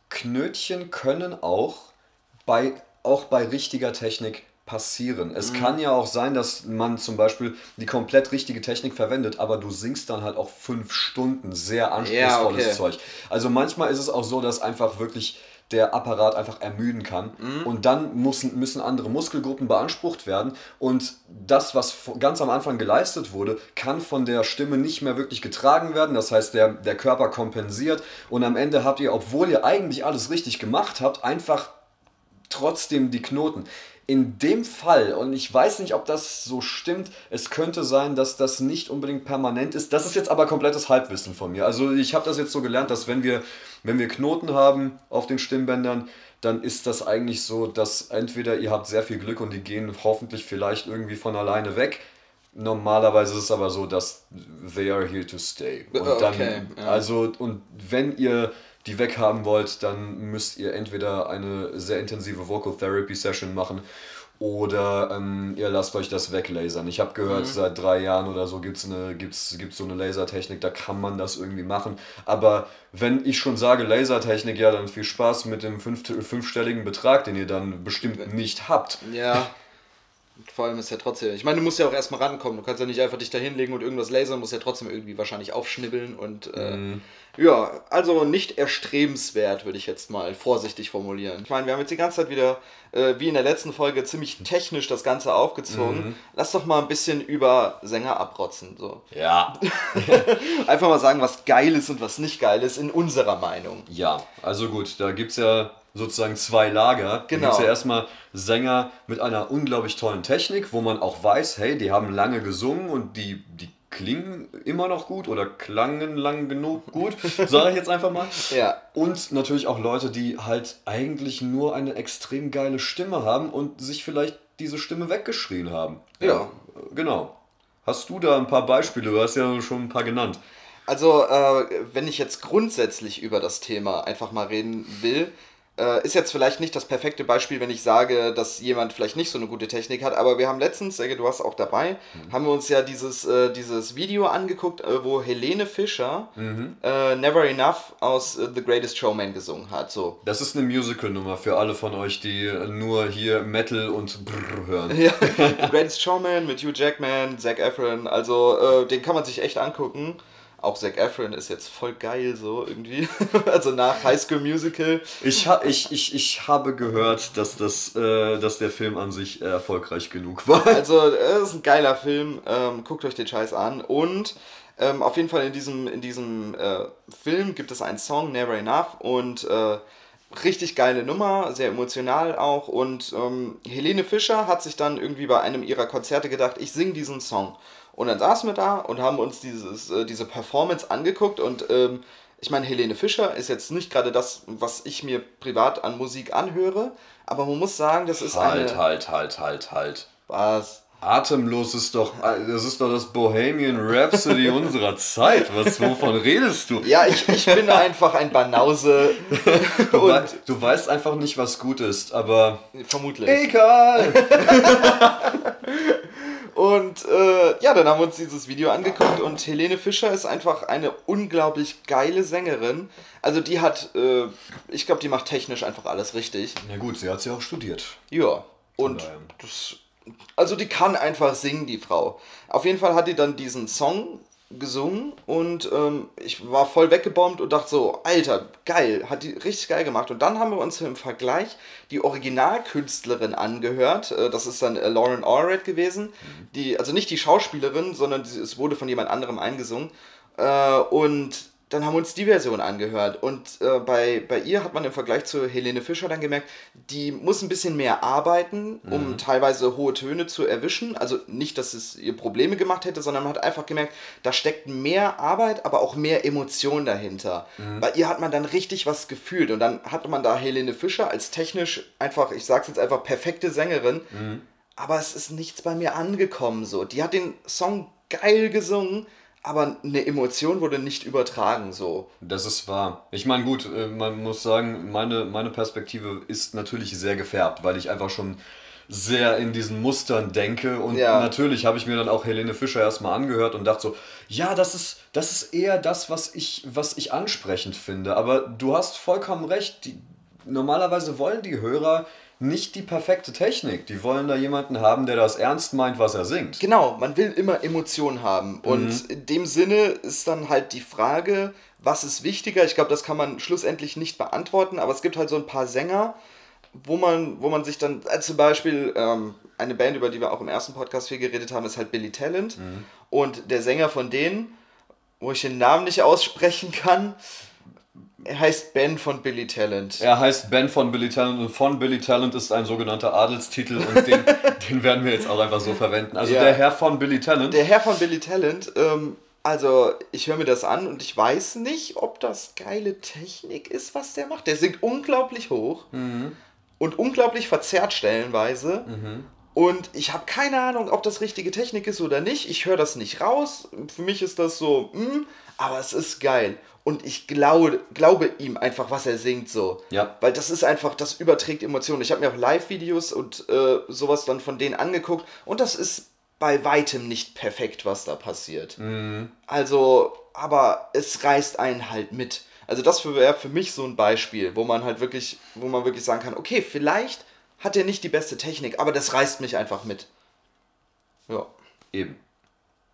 Knötchen können auch bei, auch bei richtiger Technik passieren. Es kann ja auch sein, dass man zum Beispiel die komplett richtige Technik verwendet, aber du singst dann halt auch fünf Stunden sehr anspruchsvolles okay. Zeug. Also manchmal ist es auch so, dass einfach wirklich der Apparat einfach ermüden kann und dann müssen, müssen andere Muskelgruppen beansprucht werden und das, was ganz am Anfang geleistet wurde, kann von der Stimme nicht mehr wirklich getragen werden. Das heißt, der, der Körper kompensiert und am Ende habt ihr, obwohl ihr eigentlich alles richtig gemacht habt, einfach trotzdem die Knoten. In dem Fall, und ich weiß nicht, ob das so stimmt, es könnte sein, dass das nicht unbedingt permanent ist. Das ist jetzt aber komplettes Halbwissen von mir. Also ich habe das jetzt so gelernt, dass wenn wir, wenn wir Knoten haben auf den Stimmbändern, dann ist das eigentlich so, dass entweder ihr habt sehr viel Glück und die gehen hoffentlich vielleicht irgendwie von alleine weg. Normalerweise ist es aber so, dass they are here to stay. Und dann, Okay, ja. also, und wenn ihr die weghaben wollt, dann müsst ihr entweder eine sehr intensive Vocal Therapy Session machen oder ähm, ihr lasst euch das weglasern. Ich habe gehört, seit drei Jahren oder so gibt es eine, gibt's, gibt's so eine Lasertechnik, da kann man das irgendwie machen. Aber wenn ich schon sage Lasertechnik, ja, dann viel Spaß mit dem fünf, fünfstelligen Betrag, den ihr dann bestimmt nicht habt. Ja. Vor allem ist ja trotzdem. Ich meine, du musst ja auch erstmal rankommen. Du kannst ja nicht einfach dich da hinlegen und irgendwas lasern, musst ja trotzdem irgendwie wahrscheinlich aufschnibbeln und äh, ja, also nicht erstrebenswert, würde ich jetzt mal vorsichtig formulieren. Ich meine, wir haben jetzt die ganze Zeit wieder, äh, wie in der letzten Folge, ziemlich technisch das Ganze aufgezogen. Lass doch mal ein bisschen über Sänger abrotzen. So. Ja. [LAUGHS] Einfach mal sagen, was geil ist und was nicht geil ist, in unserer Meinung. Ja, also gut, da gibt es ja sozusagen zwei Lager. Genau. Da gibt es ja erstmal Sänger mit einer unglaublich tollen Technik, wo man auch weiß, hey, die haben lange gesungen und die, die klingen immer noch gut oder klangen lang genug gut, [LAUGHS] sage ich jetzt einfach mal. Ja. Und natürlich auch Leute, die halt eigentlich nur eine extrem geile Stimme haben und sich vielleicht diese Stimme weggeschrien haben. Ja. Genau. Hast du da ein paar Beispiele? Du hast ja schon ein paar genannt. Also, äh, wenn ich jetzt grundsätzlich über das Thema einfach mal reden will, Äh, ist jetzt vielleicht nicht das perfekte Beispiel, wenn ich sage, dass jemand vielleicht nicht so eine gute Technik hat, aber wir haben letztens, Serge, du warst auch dabei, mhm. haben wir uns ja dieses, äh, dieses Video angeguckt, äh, wo Helene Fischer mhm. äh, Never Enough aus äh, The Greatest Showman gesungen hat. So. Das ist eine Musical-Nummer für alle von euch, die nur hier Metal und Brrr hören. [LAUGHS] Ja, The Greatest Showman mit Hugh Jackman, Zac Efron, also äh, den kann man sich echt angucken auch Zac Efron ist jetzt voll geil so irgendwie. [LAUGHS] also nach High School Musical. Ich, ha ich, ich, ich habe gehört, dass, das, äh, dass der Film an sich erfolgreich genug war. [LAUGHS] Also es ist ein geiler Film. Ähm, guckt euch den Scheiß an. Und ähm, auf jeden Fall in diesem, in diesem äh, Film gibt es einen Song, Never Enough. Und äh, richtig geile Nummer, sehr emotional auch. Und ähm, Helene Fischer hat sich dann irgendwie bei einem ihrer Konzerte gedacht, ich singe diesen Song. Und dann saßen wir da und haben uns dieses, äh, diese Performance angeguckt und ähm, ich meine, Helene Fischer ist jetzt nicht gerade das, was ich mir privat an Musik anhöre, aber man muss sagen, das ist halt, eine... Halt, halt, halt, halt, Was? Atemlos ist doch, das ist doch das Bohemian Rhapsody [LAUGHS] unserer Zeit. Was, wovon redest du? Ja, ich, ich bin einfach ein Banause. [LAUGHS] du, wei du weißt einfach nicht, was gut ist, aber... Vermutlich. Egal! [LAUGHS] Und äh, ja, dann haben wir uns dieses Video angeguckt und Helene Fischer ist einfach eine unglaublich geile Sängerin. Also die hat, äh, ich glaube, die macht technisch einfach alles richtig. Na gut, sie hat sie auch studiert. Ja. Und das, also die kann einfach singen, die Frau. Auf jeden Fall hat die dann diesen Song gesungen und ähm, ich war voll weggebombt und dachte so, Alter, geil, hat die richtig geil gemacht. Und dann haben wir uns im Vergleich die Originalkünstlerin angehört. Äh, das ist dann äh, Lauren Allred gewesen. Mhm. Die, also nicht die Schauspielerin, sondern die, es wurde von jemand anderem eingesungen. Äh, und dann haben wir uns die Version angehört. Und äh, bei, bei ihr hat man im Vergleich zu Helene Fischer dann gemerkt, die muss ein bisschen mehr arbeiten, um mhm. teilweise hohe Töne zu erwischen. Also nicht, dass es ihr Probleme gemacht hätte, sondern man hat einfach gemerkt, da steckt mehr Arbeit, aber auch mehr Emotion dahinter. Mhm. Bei ihr hat man dann richtig was gefühlt. Und dann hatte man da Helene Fischer als technisch einfach, ich sag's jetzt einfach, perfekte Sängerin. Mhm. Aber es ist nichts bei mir angekommen so. Die hat den Song geil gesungen aber eine Emotion wurde nicht übertragen so. Das ist wahr. Ich meine, gut, äh, man muss sagen, meine, meine Perspektive ist natürlich sehr gefärbt, weil ich einfach schon sehr in diesen Mustern denke und ja. natürlich habe ich mir dann auch Helene Fischer erstmal angehört und dachte so, ja, das ist, das ist eher das, was ich, was ich ansprechend finde. Aber du hast vollkommen recht, die, normalerweise wollen die Hörer nicht die perfekte Technik. Die wollen da jemanden haben, der das ernst meint, was er singt. Genau, man will immer Emotionen haben. Und mhm. in dem Sinne ist dann halt die Frage, was ist wichtiger? Ich glaube, das kann man schlussendlich nicht beantworten, aber es gibt halt so ein paar Sänger, wo man, wo man sich dann, äh, zum Beispiel ähm, eine Band, über die wir auch im ersten Podcast viel geredet haben, ist halt Billy Talent. Mhm. Und der Sänger von denen, wo ich den Namen nicht aussprechen kann, er heißt Ben von Billy Talent. Er heißt Ben von Billy Talent und von Billy Talent ist ein sogenannter Adelstitel und den, [LAUGHS] den werden wir jetzt auch einfach so verwenden. Also ja. der Herr von Billy Talent. Der Herr von Billy Talent, ähm, also ich höre mir das an und ich weiß nicht, ob das geile Technik ist, was der macht. Der singt unglaublich hoch mhm. und unglaublich verzerrt stellenweise. Mhm. Und ich habe keine Ahnung, ob das richtige Technik ist oder nicht. Ich höre das nicht raus. Für mich ist das so, mh, hm, aber es ist geil und ich glaube, glaube ihm einfach, was er singt so. Ja. Weil das ist einfach, das überträgt Emotionen. Ich habe mir auch Live-Videos und äh, sowas dann von denen angeguckt und das ist bei weitem nicht perfekt, was da passiert. Mhm. Also, aber es reißt einen halt mit. Also das wäre für mich so ein Beispiel, wo man halt wirklich, wo man wirklich sagen kann, okay, vielleicht hat er nicht die beste Technik, aber das reißt mich einfach mit. Ja. Eben.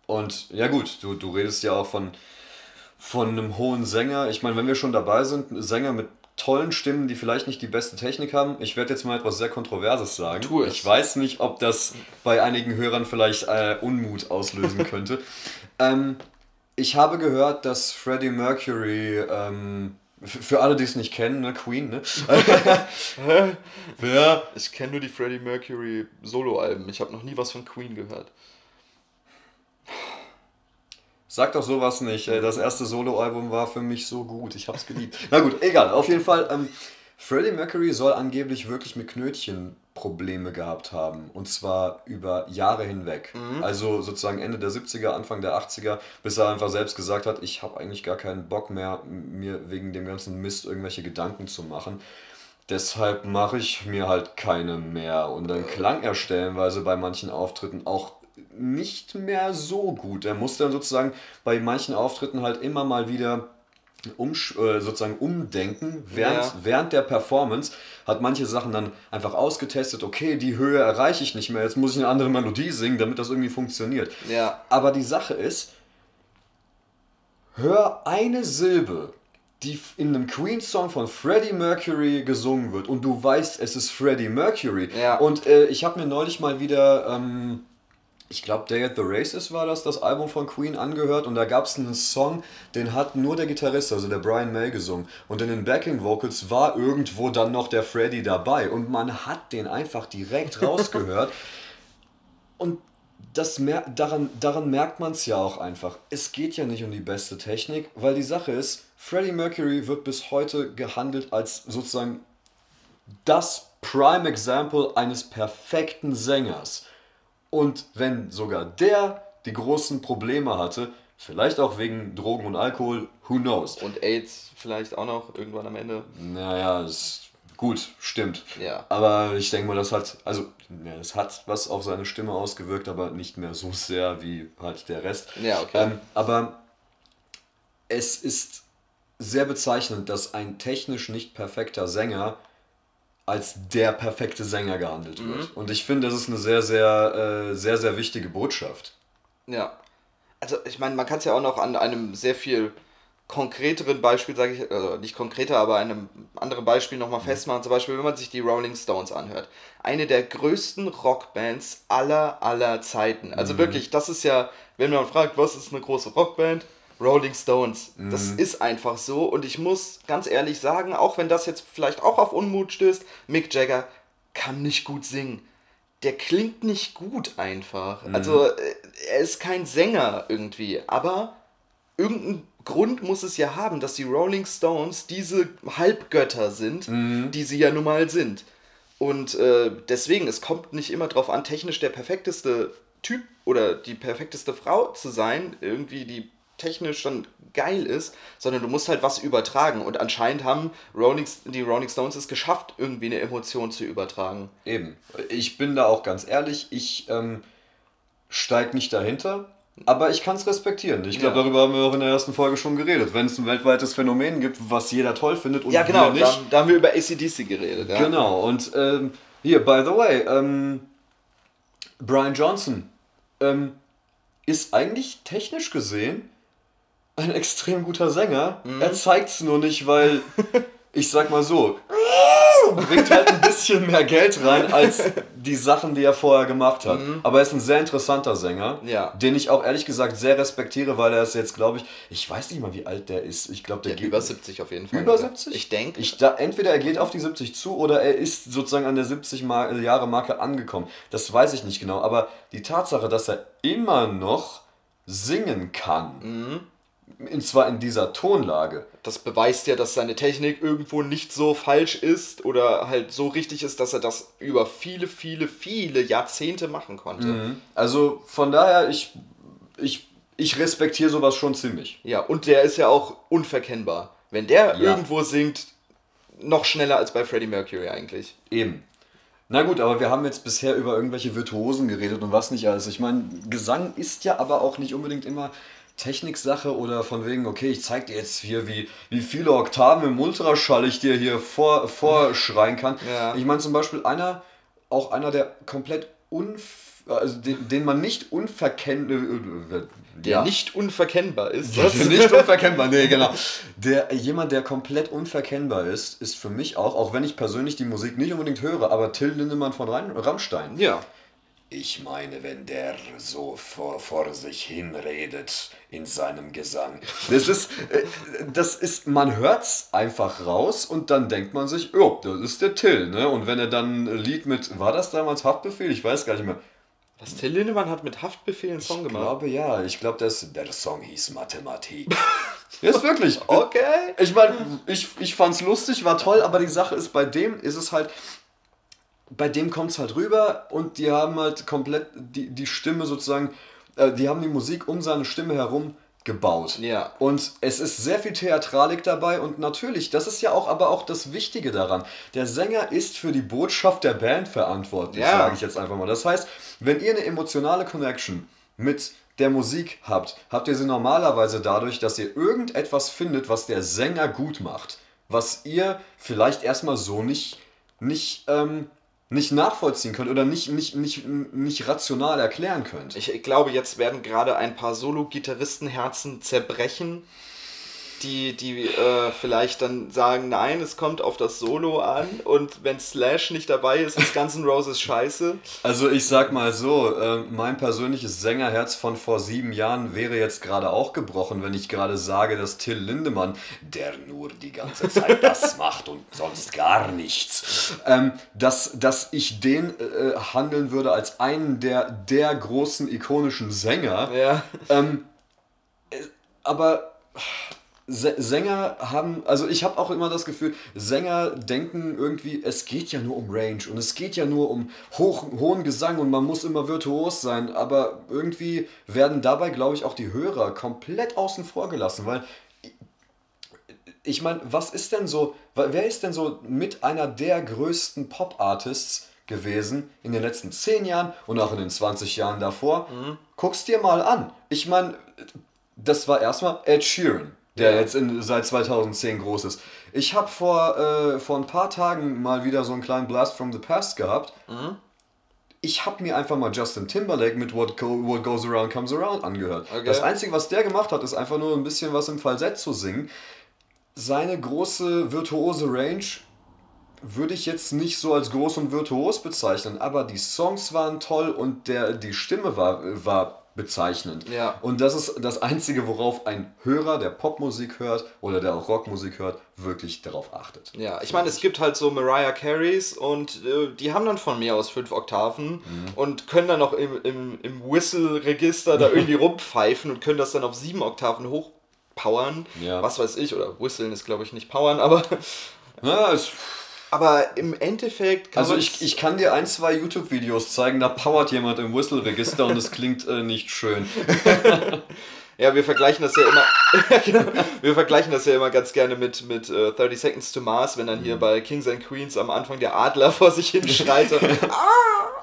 Und ja gut, du, du redest ja auch von, von einem hohen Sänger. Ich meine, wenn wir schon dabei sind, Sänger mit tollen Stimmen, die vielleicht nicht die beste Technik haben. Ich werde jetzt mal etwas sehr Kontroverses sagen. Tu es. Ich weiß nicht, ob das bei einigen Hörern vielleicht äh, Unmut auslösen [LAUGHS] könnte. ähm, ich habe gehört, dass Freddie Mercury, ähm, für alle, die es nicht kennen, ne, Queen, ne? [LAUGHS] [LAUGHS] Wer? Ich kenne nur die Freddie Mercury Soloalben. Ich habe noch nie was von Queen gehört. Sag doch sowas nicht. Das erste Soloalbum war für mich so gut. Ich hab's geliebt. Na gut, egal. Auf jeden Fall, ähm, Freddie Mercury soll angeblich wirklich mit Knötchen Probleme gehabt haben. Und zwar über Jahre hinweg. Mhm. Also sozusagen Ende der 70er, Anfang der 80er, bis er einfach selbst gesagt hat, ich habe eigentlich gar keinen Bock mehr, mir wegen dem ganzen Mist irgendwelche Gedanken zu machen. Deshalb mache ich mir halt keine mehr. Und dann klang er stellenweise bei manchen Auftritten auch nicht mehr so gut. Er musste dann sozusagen bei manchen Auftritten halt immer mal wieder um, äh, sozusagen umdenken während, Ja. während der Performance hat manche Sachen dann einfach ausgetestet, okay, die Höhe erreiche ich nicht mehr, jetzt muss ich eine andere Melodie singen, damit das irgendwie funktioniert. Ja. Aber die Sache ist, hör eine Silbe, die in einem Queen-Song von Freddie Mercury gesungen wird und du weißt, es ist Freddie Mercury. Ja. Und äh, ich habe mir neulich mal wieder, ähm, ich glaube, Day at the Races war das, das Album von Queen angehört und da gab es einen Song, den hat nur der Gitarrist, also der Brian May gesungen. Und in den Backing Vocals war irgendwo dann noch der Freddie dabei und man hat den einfach direkt [LAUGHS] rausgehört. Und das mer daran, daran merkt man es ja auch einfach. Es geht ja nicht um die beste Technik, weil die Sache ist, Freddie Mercury wird bis heute gehandelt als sozusagen das Prime Example eines perfekten Sängers. Und wenn sogar der die großen Probleme hatte, vielleicht auch wegen Drogen und Alkohol, who knows? Und AIDS vielleicht auch noch irgendwann am Ende. Naja, ist gut, stimmt. Ja. Aber ich denke mal, das hat, also, ja, es hat was auf seine Stimme ausgewirkt, aber nicht mehr so sehr wie halt der Rest. Ja, okay. Ähm, aber es ist sehr bezeichnend, dass ein technisch nicht perfekter Sänger als der perfekte Sänger gehandelt Mhm. wird. Und ich finde, das ist eine sehr, sehr, äh, sehr, sehr wichtige Botschaft. Ja. Also ich meine, man kann es ja auch noch an einem sehr viel konkreteren Beispiel, sage ich, also nicht konkreter, aber einem anderen Beispiel nochmal festmachen. Zum Beispiel, wenn man sich die Rolling Stones anhört. Eine der größten Rockbands aller, aller Zeiten. Also wirklich, das ist ja, wenn man fragt, was ist eine große Rockband? Rolling Stones. Das ist einfach so. Und ich muss ganz ehrlich sagen, auch wenn das jetzt vielleicht auch auf Unmut stößt, Mick Jagger kann nicht gut singen der klingt nicht gut einfach. Also äh, er ist kein Sänger irgendwie, aber irgendeinen Grund muss es ja haben, dass die Rolling Stones diese Halbgötter sind, die sie ja nun mal sind. Und äh, deswegen, es kommt nicht immer darauf an, technisch der perfekteste Typ oder die perfekteste Frau zu sein, irgendwie die technisch dann geil ist, sondern du musst halt was übertragen. Und anscheinend haben Rolling, die Rolling Stones es geschafft, irgendwie eine Emotion zu übertragen. Eben. Ich bin da auch ganz ehrlich, ich ähm, steig nicht dahinter, aber ich kann es respektieren. Ich glaube, Ja. darüber haben wir auch in der ersten Folge schon geredet. Wenn es ein weltweites Phänomen gibt, was jeder toll findet und Ja, genau, wir da, nicht. da haben wir über ACDC geredet. Ja. Genau, und ähm, hier, by the way, ähm, Brian Johnson ähm, ist eigentlich technisch gesehen ein extrem guter Sänger. Mhm. Er zeigt es nur nicht, weil, [LAUGHS] ich sag mal so, bringt halt ein bisschen mehr Geld rein als die Sachen, die er vorher gemacht hat. Aber er ist ein sehr interessanter Sänger, Mhm. Ja. den ich auch ehrlich gesagt sehr respektiere, weil er ist jetzt, glaube ich, ich weiß nicht mal, wie alt der ist. Ich glaube, der Ja, geht über 70 auf jeden Fall. über 70? Ich denke. Ich da, entweder er geht auf die 70 zu oder er ist sozusagen an der 70 Ma Jahre Marke angekommen. Das weiß ich nicht genau. Aber die Tatsache, dass er immer noch singen kann, Mhm. Und zwar in dieser Tonlage, Das beweist ja, dass seine Technik irgendwo nicht so falsch ist oder halt so richtig ist, dass er das über viele, viele, viele Jahrzehnte machen konnte. also von daher, ich, ich, ich respektiere sowas schon ziemlich. Ja, und der ist ja auch unverkennbar. Wenn der Ja. irgendwo singt, noch schneller als bei Freddie Mercury eigentlich. Eben. Na gut, aber wir haben jetzt bisher über irgendwelche Virtuosen geredet und was nicht alles. Ich meine, Gesang ist ja aber auch nicht unbedingt immer Techniksache oder von wegen, okay, ich zeig dir jetzt hier, wie, wie viele Oktaven im Ultraschall ich dir hier vor, vorschreien kann. [LAUGHS] Ja. Ich meine zum Beispiel einer, auch einer, der komplett unf also den, den man nicht unverkennt, äh, Der ja. nicht unverkennbar ist. Ist nicht [LAUGHS] unverkennbar, nee, genau. Der, jemand, der komplett unverkennbar ist, ist für mich auch, auch wenn ich persönlich die Musik nicht unbedingt höre, aber Till Lindemann von Rammstein. Ja. Ich meine, wenn der so vor, vor sich hinredet in seinem Gesang. Das ist, äh, das ist, man hört's einfach raus und dann denkt man sich, oh, das ist der Till, ne? Und wenn er dann ein Lied mit, war das damals Haftbefehl? Ich weiß gar nicht mehr. Was Till Lindemann hat mit Haftbefehl einen Song Ich gemacht. glaube ja, ich glaube, das, der Song hieß Mathematik. ja, [LAUGHS] ist wirklich. Okay. Ich meine, ich, ich fand's lustig, war toll, aber die Sache ist, bei dem ist es halt, bei dem kommt's halt rüber und die haben halt komplett die, die Stimme sozusagen, äh, die haben die Musik um seine Stimme herum gebaut. Ja. Und es ist sehr viel Theatralik dabei und natürlich, das ist ja auch aber auch das Wichtige daran. Der Sänger ist für die Botschaft der Band verantwortlich, Ja. sage ich jetzt einfach mal. Das heißt, wenn ihr eine emotionale Connection mit der Musik habt, habt ihr sie normalerweise dadurch, dass ihr irgendetwas findet, was der Sänger gut macht. Was ihr vielleicht erstmal so nicht, nicht, ähm, nicht nachvollziehen könnt oder nicht, nicht, nicht, nicht rational erklären könnt. Ich glaube, jetzt werden gerade ein paar Solo-Gitarristenherzen zerbrechen, die, die äh, vielleicht dann sagen, nein, es kommt auf das Solo an und wenn Slash nicht dabei ist, ist Guns N' Roses scheiße. Also ich sag mal so, äh, mein persönliches Sängerherz von vor sieben Jahren wäre jetzt gerade auch gebrochen, wenn ich gerade sage, dass Till Lindemann, der nur die ganze Zeit das [LAUGHS] macht und sonst gar nichts, ähm, dass, dass ich den äh, handeln würde als einen der, der großen ikonischen Sänger. Ja. Ähm, äh, aber Sänger haben, also ich habe auch immer das Gefühl, Sänger denken irgendwie, es geht ja nur um Range und es geht ja nur um hoch, hohen Gesang und man muss immer virtuos sein, aber irgendwie werden dabei, glaube ich, auch die Hörer komplett außen vor gelassen, weil ich meine, was ist denn so, wer ist denn so mit einer der größten Pop-Artists gewesen in den letzten 10 Jahren und auch in den 20 Jahren davor? Guck's dir mal an. Ich meine, das war erstmal Ed Sheeran, der Ja. jetzt in, seit 2010 groß ist. Ich habe vor, äh, vor ein paar Tagen mal wieder so einen kleinen Blast from the Past gehabt. Ich habe mir einfach mal Justin Timberlake mit What, Go, What Goes Around Comes Around angehört. Okay. Das Einzige, was der gemacht hat, ist einfach nur ein bisschen was im Falsett zu singen. Seine große virtuose Range würde ich jetzt nicht so als groß und virtuos bezeichnen, aber die Songs waren toll und der, die Stimme war, war bezeichnend. Ja. Und das ist das Einzige, worauf ein Hörer, der Popmusik hört oder der auch Rockmusik hört, wirklich darauf achtet. Ja, ich meine, es gibt halt so Mariah Careys und äh, die haben dann von mir aus fünf Oktaven Mhm. und können dann noch im, im, im Whistle-Register da [LAUGHS] irgendwie rumpfeifen und können das dann auf sieben Oktaven hochpowern. Ja. Was weiß ich, oder Whistlen ist glaube ich nicht powern, aber, Ja, es, [LAUGHS] aber im Endeffekt kann also ich, ich kann dir ein, zwei YouTube-Videos zeigen, da powert jemand im Whistle-Register und es [LAUGHS] klingt äh, nicht schön. [LAUGHS] Ja, wir vergleichen das ja immer. [LAUGHS] Genau. Wir vergleichen das ja immer ganz gerne mit, mit äh, 30 Seconds to Mars, wenn dann hier Mhm. bei Kings and Queens am Anfang der Adler vor sich hin schreit. und, ah,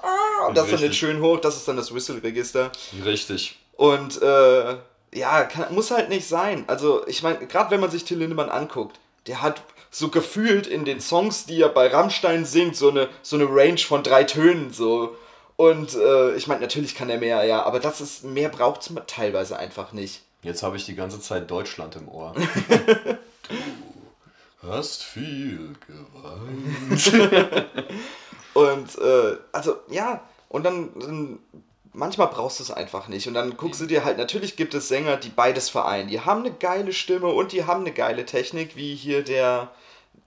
ah, und das dann den Richtig. schön hoch, das ist dann das Whistle-Register. Richtig. Und äh, ja, kann, muss halt nicht sein. Also, ich meine, gerade wenn man sich Till Lindemann anguckt, der hat so gefühlt in den Songs, die er bei Rammstein singt, so eine, so eine Range von drei Tönen. So. Und äh, ich meine, natürlich kann er mehr, ja, aber das ist, mehr braucht es teilweise einfach nicht. Jetzt habe ich die ganze Zeit Deutschland im Ohr. [LAUGHS] du hast viel geweint. [LAUGHS] Und äh, also ja, und dann, dann manchmal brauchst du es einfach nicht. Und dann guckst du dir halt, natürlich gibt es Sänger, die beides vereinen. Die haben eine geile Stimme und die haben eine geile Technik, wie hier der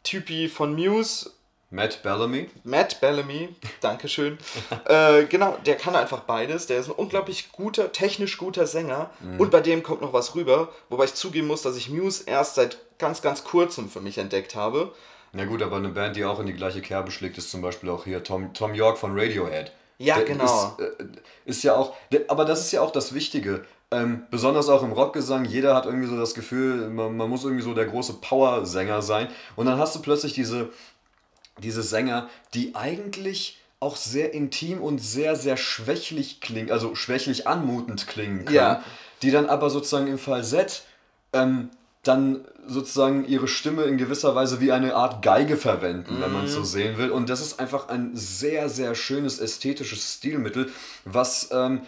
Typi von Muse, Matt Bellamy. Matt Bellamy, Dankeschön. [LAUGHS] äh, genau, der kann einfach beides. Der ist ein unglaublich guter, technisch guter Sänger. Und bei dem kommt noch was rüber, wobei ich zugeben muss, dass ich Muse erst seit ganz, ganz kurzem für mich entdeckt habe. Na gut, aber eine Band, die auch in die gleiche Kerbe schlägt, ist zum Beispiel auch hier Tom, Tom York von Radiohead. Ja, Der genau. Ist, äh, ist ja auch, aber das ist ja auch das Wichtige. Ähm, besonders auch im Rockgesang, jeder hat irgendwie so das Gefühl, man, man muss irgendwie so der große Power-Sänger sein. Und dann hast du plötzlich diese, diese Sänger, die eigentlich auch sehr intim und sehr, sehr schwächlich klingen, also schwächlich anmutend klingen können, Ja. die dann aber sozusagen im Falsett ähm, dann sozusagen ihre Stimme in gewisser Weise wie eine Art Geige verwenden, wenn man es so sehen will. Und das ist einfach ein sehr, sehr schönes ästhetisches Stilmittel, was ähm,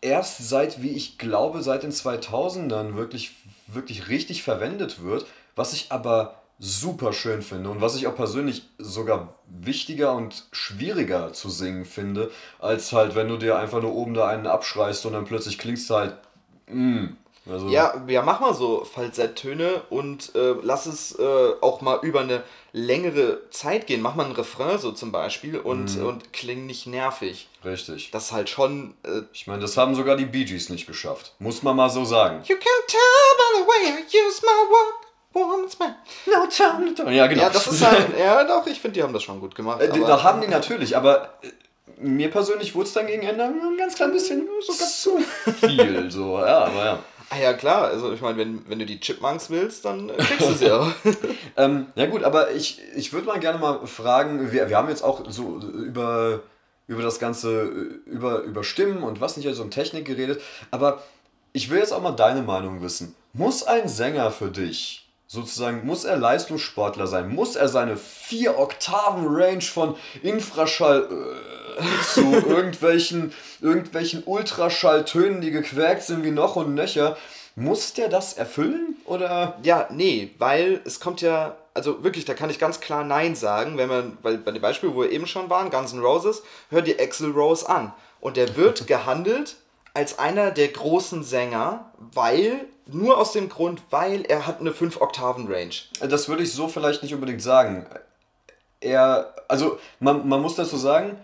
erst seit, wie ich glaube, seit den 2000ern wirklich, wirklich richtig verwendet wird, was ich aber super schön finde und was ich auch persönlich sogar wichtiger und schwieriger zu singen finde, als halt, wenn du dir einfach nur oben da einen abschreist und dann plötzlich klingst du halt, mm, also, Ja, ja, mach mal so Falsetttöne und äh, lass es äh, auch mal über eine längere Zeit gehen. Mach mal einen Refrain so zum Beispiel und, und kling nicht nervig. richtig. Das ist halt schon. Äh, Ich meine, das haben sogar die Bee Gees nicht geschafft. Muss man mal so sagen. you can tell by the way I use my walk. Man. No time to Ja, genau. Ja, das ist halt. ja, doch, ich finde, die haben das schon gut gemacht. Äh, da haben die natürlich, aber äh, mir persönlich wurde es dann gegen Ende ein ganz klein bisschen so ganz zu viel. So, ja, aber ja. Ah ja, klar. Also ich meine, wenn, wenn du die Chipmunks willst, dann äh, kriegst du sie ja. [LAUGHS] [LAUGHS] ähm, ja gut, aber ich, ich würde mal gerne mal fragen, wir, wir haben jetzt auch so über, über das Ganze, über, über Stimmen und was nicht, also um Technik geredet, aber ich will jetzt auch mal deine Meinung wissen. Muss ein Sänger für dich, sozusagen, muss er Leistungssportler sein? Muss er seine vier Oktaven Range von Infraschall äh, [LAUGHS] zu irgendwelchen, irgendwelchen Ultraschalltönen, die gequäkt sind wie noch und nöcher, muss der das erfüllen? Oder? Ja, nee, weil es kommt ja, also wirklich, da kann ich ganz klar Nein sagen, wenn man, weil bei dem Beispiel, wo wir eben schon waren, Guns N' Roses, hör dir Axel Rose an. Und der wird [LAUGHS] gehandelt als einer der großen Sänger, weil, nur aus dem Grund, weil er hat eine 5-Oktaven-Range. Das würde ich so vielleicht nicht unbedingt sagen. Er, also man, man muss dazu sagen,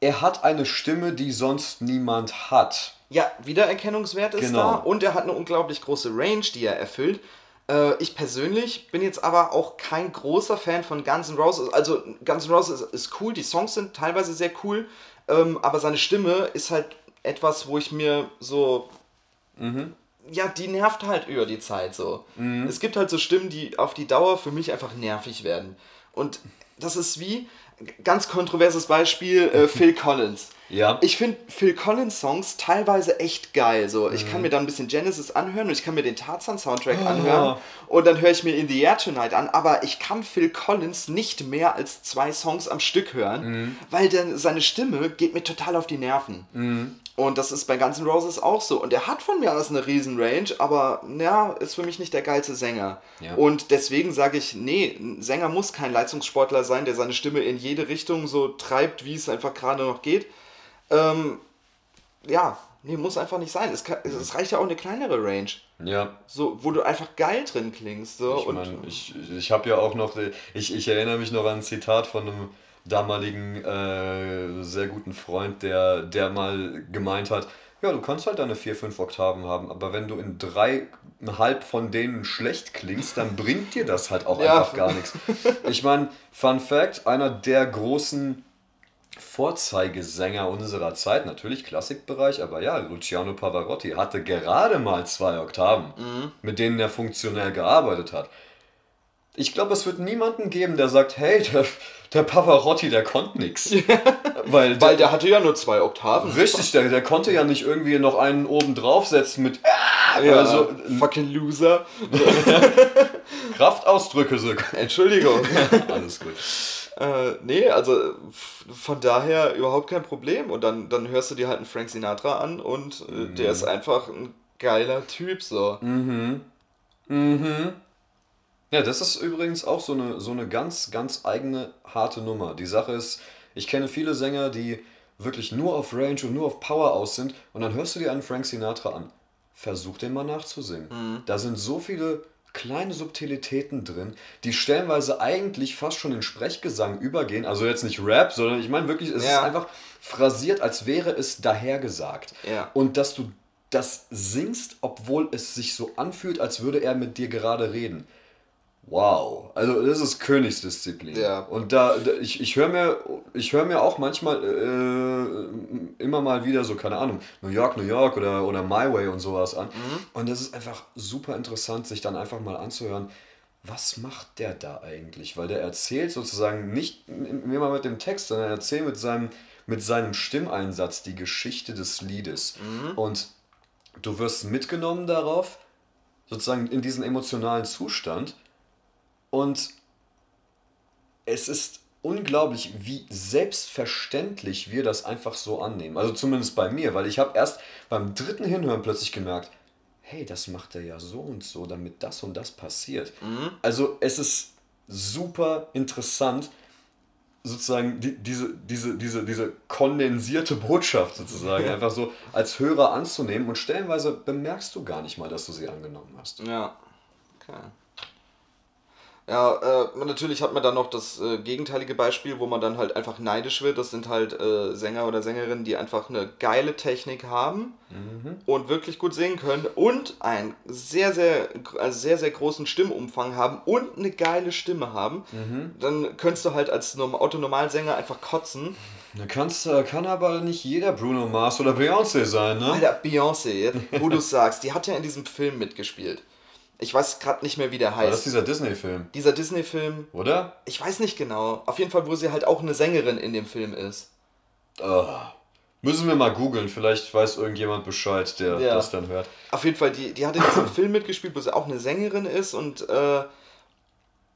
er hat eine Stimme, die sonst niemand hat. Ja, Wiedererkennungswert ist Genau. da und er hat eine unglaublich große Range, die er erfüllt. Äh, ich persönlich bin jetzt aber auch kein großer Fan von Guns N' Roses. Also Guns N' Roses ist, ist cool, die Songs sind teilweise sehr cool, ähm, aber seine Stimme ist halt etwas, wo ich mir so ja, die nervt halt über die Zeit so. Es gibt halt so Stimmen, die auf die Dauer für mich einfach nervig werden. Und das ist wie, ganz kontroverses Beispiel, äh, [LAUGHS] Phil Collins. Ja. Ich finde Phil Collins Songs teilweise echt geil. So, ich kann mir dann ein bisschen Genesis anhören und ich kann mir den Tarzan Soundtrack anhören und dann höre ich mir In the Air Tonight an. Aber ich kann Phil Collins nicht mehr als zwei Songs am Stück hören, weil dann seine Stimme geht mir total auf die Nerven. Und das ist bei Guns N' Roses auch so. Und er hat von mir aus eine riesen Range, aber ja, ist für mich nicht der geilste Sänger. Ja. Und deswegen sage ich, nee, ein Sänger muss kein Leistungssportler sein, der seine Stimme in jede Richtung so treibt, wie es einfach gerade noch geht. Ähm, ja, nee, muss einfach nicht sein. Es, kann, es reicht ja auch eine kleinere Range. Ja. So, wo du einfach geil drin klingst. So. Ich, und, mein, ich, ich habe ja auch noch, ich, ich erinnere mich noch an ein Zitat von einem damaligen äh, sehr guten Freund, der, der mal gemeint hat, ja, du kannst halt deine vier, fünf Oktaven haben, aber wenn du in dreieinhalb von denen schlecht klingst, dann bringt dir das halt auch Ja. einfach gar nichts. Ich meine, Fun Fact, einer der großen Vorzeigesänger unserer Zeit, natürlich Klassikbereich, aber ja, Luciano Pavarotti hatte gerade mal zwei Oktaven, mit denen er funktionell gearbeitet hat. Ich glaube, es wird niemanden geben, der sagt, hey, [LAUGHS] der, der Pavarotti, der konnte nix. [LAUGHS] Weil, weil der hatte ja nur zwei Oktaven. Richtig, der, der konnte ja nicht irgendwie noch einen oben draufsetzen mit Ja, also, fucking Loser. [LAUGHS] Kraftausdrücke. So. Entschuldigung. [LAUGHS] Alles gut. Äh, nee, also von daher überhaupt kein Problem. Und dann, dann hörst du dir halt einen Frank Sinatra an und äh, Mhm. der ist einfach ein geiler Typ so. Ja, das ist übrigens auch so eine, so eine ganz, ganz eigene, harte Nummer. Die Sache ist, ich kenne viele Sänger, die wirklich nur auf Range und nur auf Power aus sind und dann hörst du dir einen Frank Sinatra an. Versuch den mal nachzusingen. Da sind so viele kleine Subtilitäten drin, die stellenweise eigentlich fast schon in Sprechgesang übergehen. Also jetzt nicht Rap, sondern ich meine wirklich, es Ja. ist einfach phrasiert, als wäre es dahergesagt. Ja. Und dass du das singst, obwohl es sich so anfühlt, als würde er mit dir gerade reden. Wow, also das ist Königsdisziplin. Ja. Und da, ich, ich höre mir, ich hör mir auch manchmal äh, immer mal wieder so, keine Ahnung, New York, New York oder, oder My Way und sowas an. Und das ist einfach super interessant, sich dann einfach mal anzuhören, was macht der da eigentlich? Weil der erzählt sozusagen nicht immer mit dem Text, sondern er erzählt mit seinem, mit seinem Stimmeinsatz die Geschichte des Liedes. Und du wirst mitgenommen darauf, sozusagen in diesen emotionalen Zustand. Und es ist unglaublich, wie selbstverständlich wir das einfach so annehmen. Also zumindest bei mir, weil ich habe erst beim dritten Hinhören plötzlich gemerkt, hey, das macht er ja so und so, damit das und das passiert. Also es ist super interessant, sozusagen die, diese, diese, diese, diese kondensierte Botschaft sozusagen einfach so als Hörer anzunehmen und stellenweise bemerkst du gar nicht mal, dass du sie angenommen hast. Ja. Okay. Ja, äh, natürlich hat man dann noch das äh, gegenteilige Beispiel, wo man dann halt einfach neidisch wird. Das sind halt äh, Sänger oder Sängerinnen, die einfach eine geile Technik haben und wirklich gut singen können und einen sehr, sehr, also sehr, sehr großen Stimmumfang haben und eine geile Stimme haben. Dann könntest du halt als Norm Autonormalsänger einfach kotzen. Da kannst, äh, kann aber nicht jeder Bruno Mars oder Beyoncé sein, ne? Alter, Beyoncé, jetzt, wo du sagst, die hat ja in diesem Film mitgespielt. Ich weiß gerade nicht mehr, wie der War das heißt. dieser Disney-Film, Dieser Disney-Film, oder? ich weiß nicht genau. Auf jeden Fall, wo sie halt auch eine Sängerin in dem Film ist. Oh. Müssen wir mal googeln, vielleicht weiß irgendjemand Bescheid, der Ja. das dann hört. Auf jeden Fall, die, die hat in diesem [CLEARS THROAT] Film mitgespielt, wo sie auch eine Sängerin ist und äh,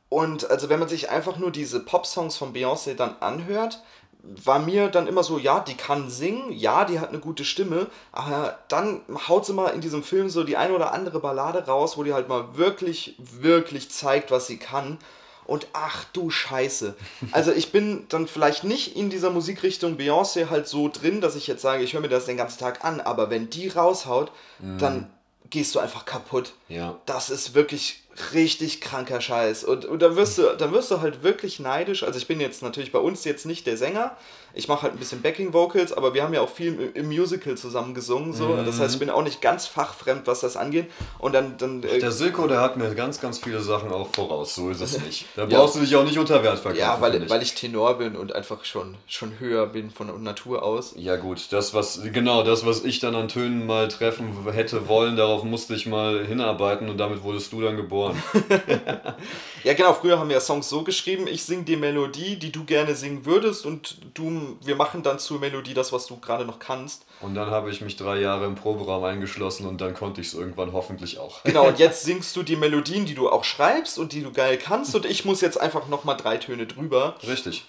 und also wenn man sich einfach nur diese Pop-Songs von Beyoncé dann anhört, war mir dann immer so, ja, die kann singen, ja, die hat eine gute Stimme, aber dann haut sie mal in diesem Film so die eine oder andere Ballade raus, wo die halt mal wirklich, wirklich zeigt, was sie kann. Und ach du Scheiße. [LAUGHS] Also ich bin dann vielleicht nicht in dieser Musikrichtung Beyoncé halt so drin, dass ich jetzt sage, ich höre mir das den ganzen Tag an, aber wenn die raushaut, dann gehst du einfach kaputt. Ja. Das ist wirklich richtig kranker Scheiß. Und, und dann, wirst du, dann wirst du halt wirklich neidisch. Also ich bin jetzt natürlich bei uns jetzt nicht der Sänger. Ich mache halt ein bisschen Backing Vocals, aber wir haben ja auch viel im, im Musical zusammen gesungen. So. Das heißt, ich bin auch nicht ganz fachfremd, was das angeht. Und dann, dann äh, Der Silko, der hat mir ganz, ganz viele Sachen auch voraus. So ist es nicht. Da [LAUGHS] brauchst du dich auch nicht unter Wert verkaufen. ja, weil, weil ich Tenor bin und einfach schon, schon höher bin von Natur aus. Ja gut, das was genau das was ich dann an Tönen mal treffen hätte wollen, darauf musste ich mal hinarbeiten und damit wurdest du dann geboren. [LAUGHS] Ja, genau, früher haben wir Songs so geschrieben, ich singe die Melodie, die du gerne singen würdest und du, wir machen dann zur Melodie das, was du gerade noch kannst. Und dann habe ich mich drei Jahre im Proberaum eingeschlossen und dann konnte ich es irgendwann hoffentlich auch. [LAUGHS] Genau, und jetzt singst du die Melodien, die du auch schreibst und die du geil kannst und ich muss jetzt einfach nochmal drei Töne drüber. Richtig.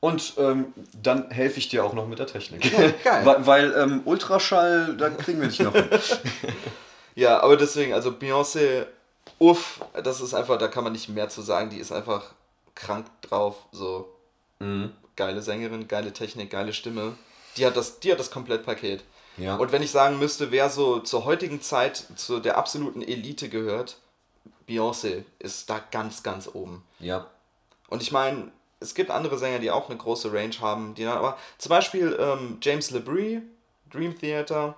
Und ähm, dann helfe ich dir auch noch mit der Technik. geil. [LAUGHS] weil weil ähm, Ultraschall, da kriegen wir nicht noch hin. Ja, aber deswegen, also Beyoncé, uff, das ist einfach, da kann man nicht mehr zu sagen, die ist einfach krank drauf, so Mhm. geile Sängerin, geile Technik, geile Stimme. Die hat das, die hat das Komplettpaket. Ja. Und wenn ich sagen müsste, wer so zur heutigen Zeit zu der absoluten Elite gehört, Beyoncé ist da ganz, ganz oben. ja. Und ich meine, es gibt andere Sänger, die auch eine große Range haben, die dann aber zum Beispiel ähm, James LeBrie, Dream Theater.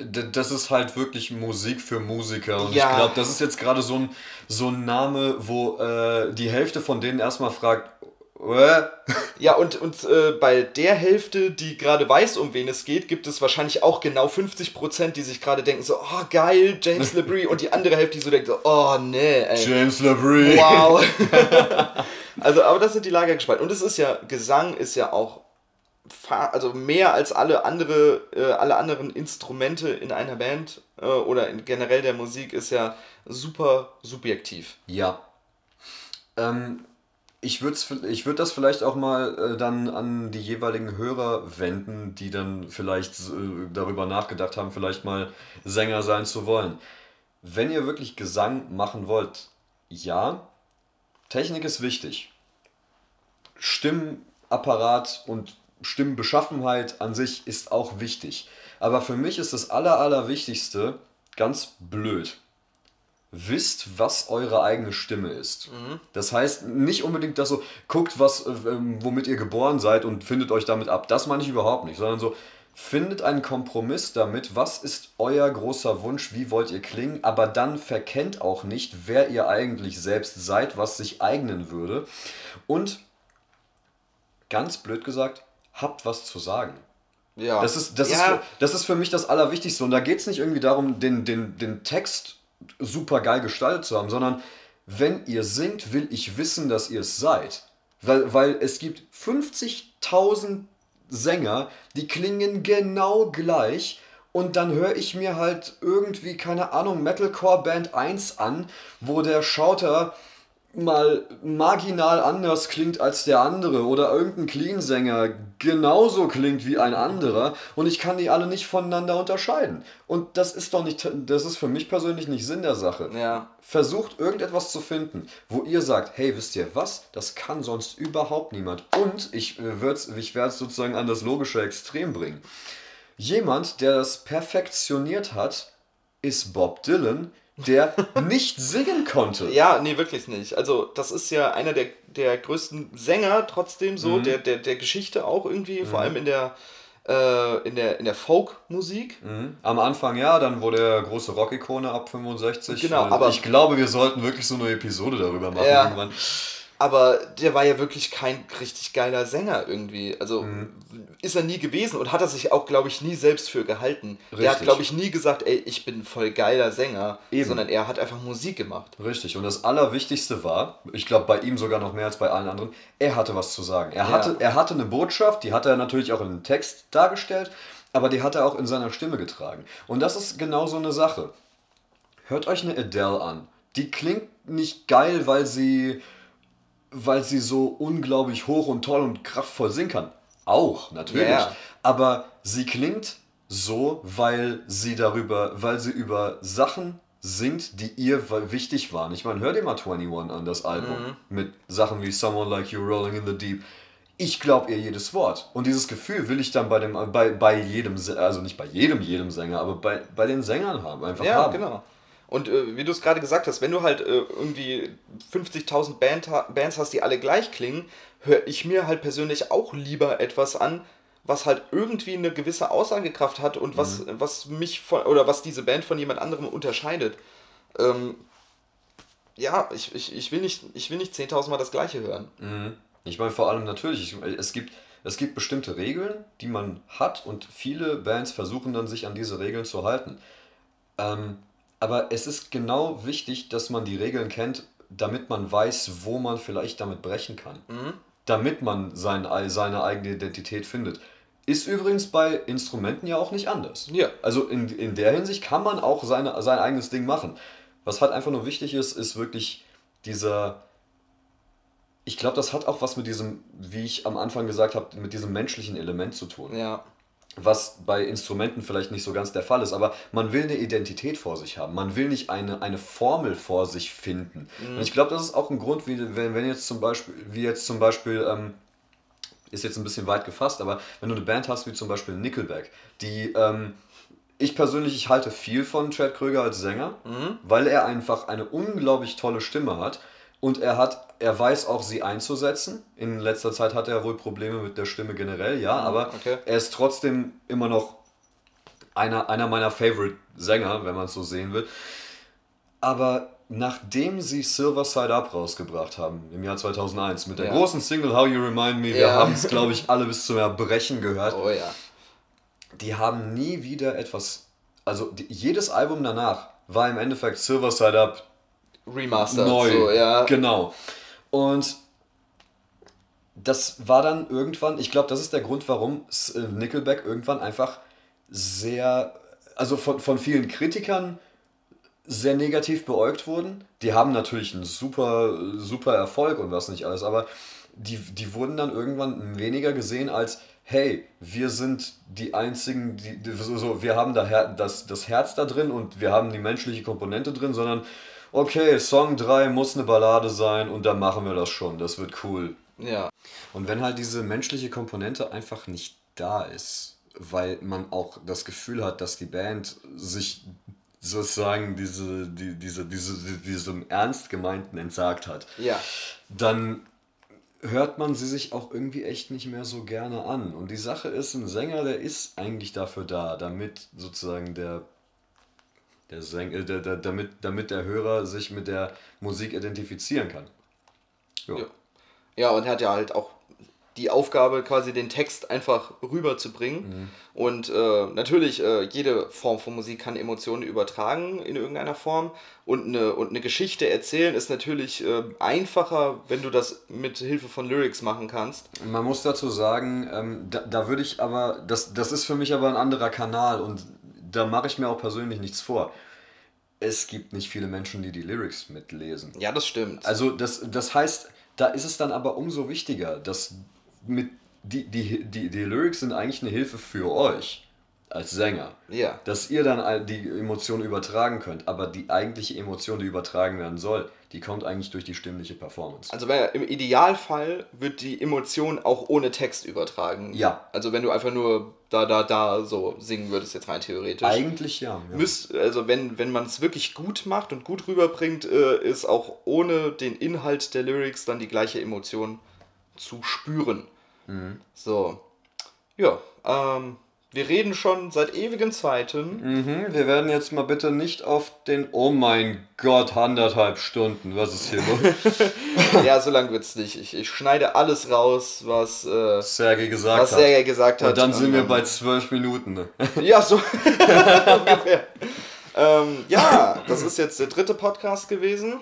Das ist halt wirklich Musik für Musiker. Und Ja. ich glaube, das ist jetzt gerade so ein, so ein Name, wo äh, die Hälfte von denen erstmal fragt? [LAUGHS] Ja, und, und äh, bei der Hälfte, die gerade weiß, um wen es geht, gibt es wahrscheinlich auch genau 50%, die sich gerade denken so, oh geil, James LeBrie. und die andere Hälfte, die so denkt so, oh nee, ey. James LeBrie. Wow. [LAUGHS] [LAUGHS] also, aber das sind die Lager gespalten. Und es ist ja, Gesang ist ja auch also mehr als alle andere, äh, alle anderen Instrumente in einer Band äh, oder generell der Musik ist ja super subjektiv. Ja. Ähm, ich würde ich würd das vielleicht auch mal äh, dann an die jeweiligen Hörer wenden, die dann vielleicht äh, darüber nachgedacht haben, vielleicht mal Sänger sein zu wollen. Wenn ihr wirklich Gesang machen wollt, ja, Technik ist wichtig. Stimmapparat und Stimmbeschaffenheit an sich ist auch wichtig. Aber für mich ist das Aller, Allerwichtigste ganz blöd wisst, was eure eigene Stimme ist. Das heißt nicht unbedingt, dass so guckt, was, äh, ähm, womit ihr geboren seid und findet euch damit ab. Das meine ich überhaupt nicht, sondern so findet einen Kompromiss damit, was ist euer großer Wunsch, wie wollt ihr klingen, aber dann verkennt auch nicht, wer ihr eigentlich selbst seid, was sich eignen würde. Und ganz blöd gesagt, habt was zu sagen. Ja. Das ist, das, ja, ist, das ist für mich das Allerwichtigste. Und da geht es nicht irgendwie darum, den, den, den Text super geil gestaltet zu haben, sondern wenn ihr singt, will ich wissen, dass ihr es seid. Weil, weil es gibt 50.000 Sänger, die klingen genau gleich. Und dann höre ich mir halt irgendwie, keine Ahnung, Metalcore Band 1 an, wo der Schauter mal marginal anders klingt als der andere oder irgendein Clean-Sänger genauso klingt wie ein anderer und ich kann die alle nicht voneinander unterscheiden. Und das ist doch nicht, das ist für mich persönlich nicht Sinn der Sache. Ja. Versucht irgendetwas zu finden, wo ihr sagt, hey, wisst ihr was, das kann sonst überhaupt niemand. Und ich, äh, würd's- ich werde es sozusagen an das logische Extrem bringen. Jemand, der das perfektioniert hat, ist Bob Dylan, der nicht singen konnte. [LAUGHS] Ja, nee, wirklich nicht. Also, das ist ja einer der, der größten Sänger trotzdem so, Mhm. der, der, der Geschichte auch irgendwie, vor allem in der, äh, in der, in der Folk-Musik. Mhm. Am Anfang ja, dann wurde er große Rockikone ab 65. Genau, aber- ich glaube, wir sollten wirklich so eine Episode darüber machen Ja. irgendwann. Aber der war ja wirklich kein richtig geiler Sänger irgendwie. Also Mhm. ist er nie gewesen und hat er sich auch, glaube ich, nie selbst für gehalten. Der hat, Richtig. glaube ich, nie gesagt, ey, ich bin voll geiler Sänger, Eben. sondern er hat einfach Musik gemacht. Richtig. Und das Allerwichtigste war, ich glaube bei ihm sogar noch mehr als bei allen anderen, er hatte was zu sagen. Er hatte, er hatte eine Botschaft, die hat er natürlich auch im Text dargestellt, aber die hat er auch in seiner Stimme getragen. Und das ist genau so eine Sache. Hört euch eine Adele an. Die klingt nicht geil, weil sie, weil sie so unglaublich hoch und toll und kraftvoll singen kann. Auch, natürlich. Ja, ja. Aber sie klingt so, weil sie darüber, weil sie über Sachen singt, die ihr wichtig waren. Ich meine, hör dir mal 21 an, das Album. Mit Sachen wie Someone Like You Rolling in the Deep. Ich glaube ihr jedes Wort. Und dieses Gefühl will ich dann bei dem, bei, bei jedem, also nicht bei jedem, jedem Sänger, aber bei, bei den Sängern haben, einfach Ja, haben. genau. Und äh, wie du es gerade gesagt hast, wenn du halt äh, irgendwie 50.000 Band, ha- Bands hast, die alle gleich klingen, höre ich mir halt persönlich auch lieber etwas an, was halt irgendwie eine gewisse Aussagekraft hat und was, Mhm. was mich von, oder was diese Band von jemand anderem unterscheidet. Ähm, ja, ich, ich, ich will nicht, ich will nicht 10.000 Mal das Gleiche hören. Mhm. Ich meine, vor allem natürlich, ich, es, gibt, es gibt bestimmte Regeln, die man hat und viele Bands versuchen dann, sich an diese Regeln zu halten. Ähm, aber es ist genau wichtig, dass man die Regeln kennt, damit man weiß, wo man vielleicht damit brechen kann. Damit man sein, seine eigene Identität findet. Ist übrigens bei Instrumenten ja auch nicht anders. Ja. Also in, in der Hinsicht kann man auch seine, sein eigenes Ding machen. Was halt einfach nur wichtig ist, ist wirklich dieser. Ich glaube, das hat auch was mit diesem, wie ich am Anfang gesagt habe, mit diesem menschlichen Element zu tun. Ja. Was bei Instrumenten vielleicht nicht so ganz der Fall ist, aber man will eine Identität vor sich haben. Man will nicht eine, eine Formel vor sich finden. Und ich glaube, das ist auch ein Grund, wie, wenn, wenn jetzt zum Beispiel, wie jetzt zum Beispiel, ähm, ist jetzt ein bisschen weit gefasst, aber wenn du eine Band hast wie zum Beispiel Nickelback, die ähm, ich persönlich, ich halte viel von Chad Kröger als Sänger, weil er einfach eine unglaublich tolle Stimme hat und er hat, er weiß auch sie einzusetzen. In letzter Zeit hat er wohl Probleme mit der Stimme generell, ja, aber okay. er ist trotzdem immer noch einer, einer meiner Favorite Sänger, wenn man es so sehen will. Aber nachdem sie Silver Side Up rausgebracht haben, im Jahr 2001, mit der Ja. großen Single How You Remind Me, wir Ja. haben es, glaube ich, alle bis zum Erbrechen gehört, Oh ja. die haben nie wieder etwas, also die, jedes Album danach war im Endeffekt Silver Side Up Remastered, neu. so, ja. Genau. Und das war dann irgendwann, ich glaube, das ist der Grund, warum äh, Nickelback irgendwann einfach sehr, also von, von vielen Kritikern sehr negativ beäugt wurden. Die haben natürlich einen super, super Erfolg und was nicht alles, aber die, die wurden dann irgendwann weniger gesehen als, hey, wir sind die einzigen, die, die so, so, wir haben da Her das, das Herz da drin und wir haben die menschliche Komponente drin, sondern okay, Song 3 muss eine Ballade sein und dann machen wir das schon, das wird cool. Ja. Und wenn halt diese menschliche Komponente einfach nicht da ist, weil man auch das Gefühl hat, dass die Band sich sozusagen diese, die, diese, diese, diesem ernst gemeinten entsagt hat, Ja. dann hört man sie sich auch irgendwie echt nicht mehr so gerne an. Und die Sache ist, ein Sänger, der ist eigentlich dafür da, damit sozusagen der, der, Säng, äh, der, der damit, damit der Hörer sich mit der Musik identifizieren kann. Jo. Ja. Ja, und er hat ja halt auch die Aufgabe, quasi den Text einfach rüberzubringen. Und äh, natürlich, äh, jede Form von Musik kann Emotionen übertragen in irgendeiner Form. Und eine, und eine Geschichte erzählen ist natürlich äh, einfacher, wenn du das mit Hilfe von Lyrics machen kannst. Man muss dazu sagen, ähm, da, da würde ich aber, das, das ist für mich aber ein anderer Kanal und da mache ich mir auch persönlich nichts vor. Es gibt nicht viele Menschen, die die Lyrics mitlesen. Ja, das stimmt. Also das, das heißt, da ist es dann aber umso wichtiger, dass mit die, die, die, die Lyrics sind eigentlich eine Hilfe für euch. als Sänger, Ja. dass ihr dann die Emotionen übertragen könnt, aber die eigentliche Emotion, die übertragen werden soll, die kommt eigentlich durch die stimmliche Performance. Also im Idealfall wird die Emotion auch ohne Text übertragen. Ja. Also wenn du einfach nur da, da, da so singen würdest, jetzt rein theoretisch. Eigentlich ja. ja. Müsst, also wenn, wenn man es wirklich gut macht und gut rüberbringt, äh, ist auch ohne den Inhalt der Lyrics dann die gleiche Emotion zu spüren. Mhm. So. Ja, ähm, wir reden schon seit ewigen Zeiten. Mhm, wir werden jetzt mal bitte nicht auf den, oh mein Gott, anderthalb Stunden, was ist hier los? [LAUGHS] ja, so lang wird's nicht. Ich, ich schneide alles raus, was, äh, Sergei gesagt was hat. Gesagt hat. Und dann sind wir Ähm, bei zwölf Minuten. Ne? [LAUGHS] Ja, so [LAUGHS] ungefähr. Ähm, ja, das ist jetzt der dritte Podcast gewesen.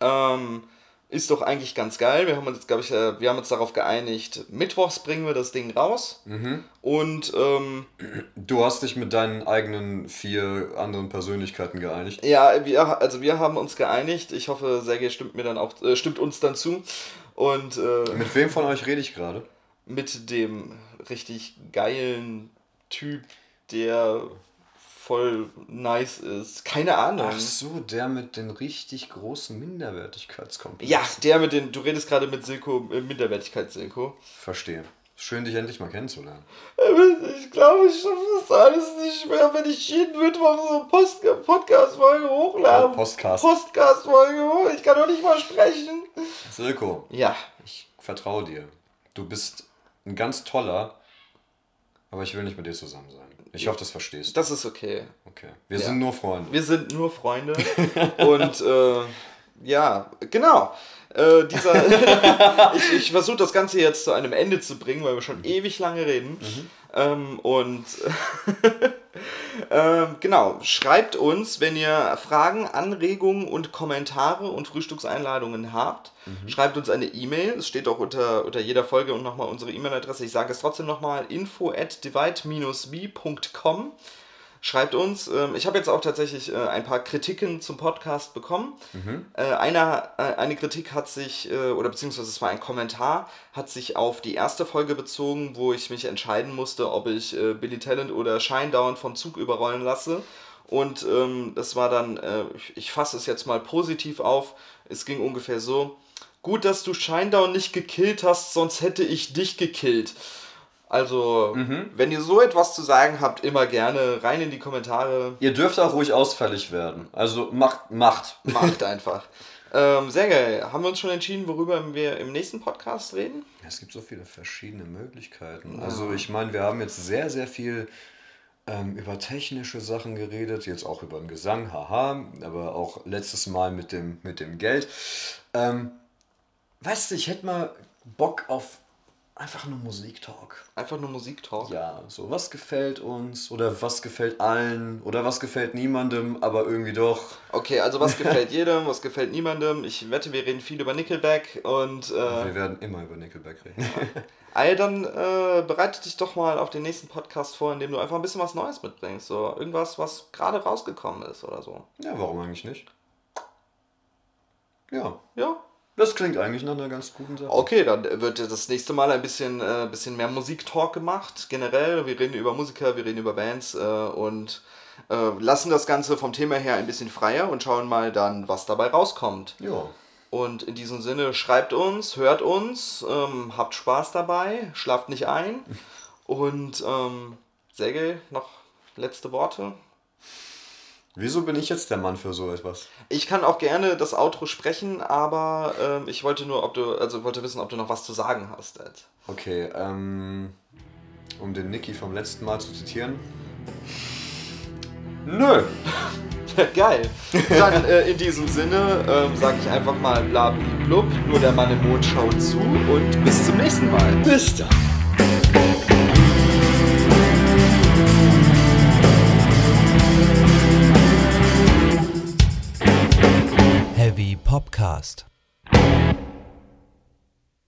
Ähm, ist doch eigentlich ganz geil. Wir haben uns, glaube ich, äh, wir haben uns darauf geeinigt, mittwochs bringen wir das Ding raus. Und ähm, Du hast dich mit deinen eigenen vier anderen Persönlichkeiten geeinigt. ja, wir, also wir haben uns geeinigt. Ich hoffe, Sergej stimmt mir dann auch, äh, stimmt uns dann zu. Und äh, Mit wem von euch rede ich gerade? mit dem richtig geilen Typ, der voll nice ist. Keine Ahnung. Ach so, der mit den richtig großen Minderwertigkeitskomplexen. Ja, der mit den, du redest gerade mit Silko, äh, Minderwertigkeit Silko. Verstehe. Schön, dich endlich mal kennenzulernen. Ich glaube, ich schaffe das alles nicht mehr, wenn ich jeden Mittwoch so eine Post Podcast-Folge hochlade. Postcast. Podcast-Folge hoch. Ich kann doch nicht mal sprechen. Silko, Ja, ich vertraue dir. Du bist ein ganz toller, aber ich will nicht mit dir zusammen sein. Ich hoffe, das verstehst du. das ist okay. Okay. Wir Ja. sind nur Freunde. Wir sind nur Freunde. [LAUGHS] Und äh, ja, genau. Äh, dieser [LAUGHS] ich ich versuche das Ganze jetzt zu einem Ende zu bringen, weil wir schon ewig lange reden. Ähm, und [LAUGHS] ähm, genau, schreibt uns, wenn ihr Fragen, Anregungen und Kommentare und Frühstückseinladungen habt. Schreibt uns eine E-Mail. Es steht auch unter, unter jeder Folge und nochmal unsere E-Mail-Adresse. Ich sage es trotzdem nochmal: info at divide-me.com. Schreibt uns. Ähm, ich habe jetzt auch tatsächlich äh, ein paar Kritiken zum Podcast bekommen. Äh, einer, äh, eine Kritik hat sich, oder beziehungsweise es war ein Kommentar, hat sich auf die erste Folge bezogen, wo ich mich entscheiden musste, ob ich Billy Talent oder Shinedown vom Zug überrollen lasse. Und ähm, das war dann, äh, ich, ich fasse es jetzt mal positiv auf. Es ging ungefähr so: Gut, dass du Shinedown nicht gekillt hast, sonst hätte ich dich gekillt. Also, wenn ihr so etwas zu sagen habt, immer gerne rein in die Kommentare. Ihr dürft auch ruhig ausfällig werden. Also macht, macht. Macht einfach. ähm, sehr geil. Haben wir uns schon entschieden, worüber wir im nächsten Podcast reden? Es gibt so viele verschiedene Möglichkeiten. Also ich meine, wir haben jetzt sehr, sehr viel ähm, über technische Sachen geredet, jetzt auch über den Gesang, haha, aber auch letztes Mal mit dem, mit dem Geld. Ähm, weißt du, ich hätte mal Bock auf einfach nur Musiktalk. Einfach nur Musiktalk. Ja, so was gefällt uns oder was gefällt allen oder was gefällt niemandem, aber irgendwie doch. Okay, also was [LAUGHS] gefällt jedem, was gefällt niemandem. Ich wette, wir reden viel über Nickelback und äh, Wir werden immer über Nickelback reden. Ey, dann äh, bereite dich doch mal auf den nächsten Podcast vor, indem du einfach ein bisschen was Neues mitbringst. So irgendwas, was gerade rausgekommen ist oder so. ja, warum eigentlich nicht? Ja, Ja. Das klingt eigentlich nach einer ganz guten Sache. Okay, dann wird das nächste Mal ein bisschen, äh, bisschen mehr Musiktalk gemacht. Generell, wir reden über Musiker, wir reden über Bands äh, und äh, lassen das Ganze vom Thema her ein bisschen freier und schauen mal dann, was dabei rauskommt. Ja. Und in diesem Sinne, schreibt uns, hört uns, ähm, habt Spaß dabei, schlaft nicht ein. [LAUGHS] Und ähm, Sergej, noch letzte Worte? Wieso bin ich jetzt der Mann für so etwas? Ich kann auch gerne das Outro sprechen, aber ähm, ich wollte nur, ob du, also wollte wissen, ob du noch was zu sagen hast. Ed. Okay, ähm, um den Nicky vom letzten Mal zu zitieren. Nö. [LAUGHS] Geil. Dann äh, in diesem Sinne ähm, sage ich einfach mal bla blub, nur der Mann im Mond schaut zu und bis zum nächsten Mal. Bis dann. Popcast.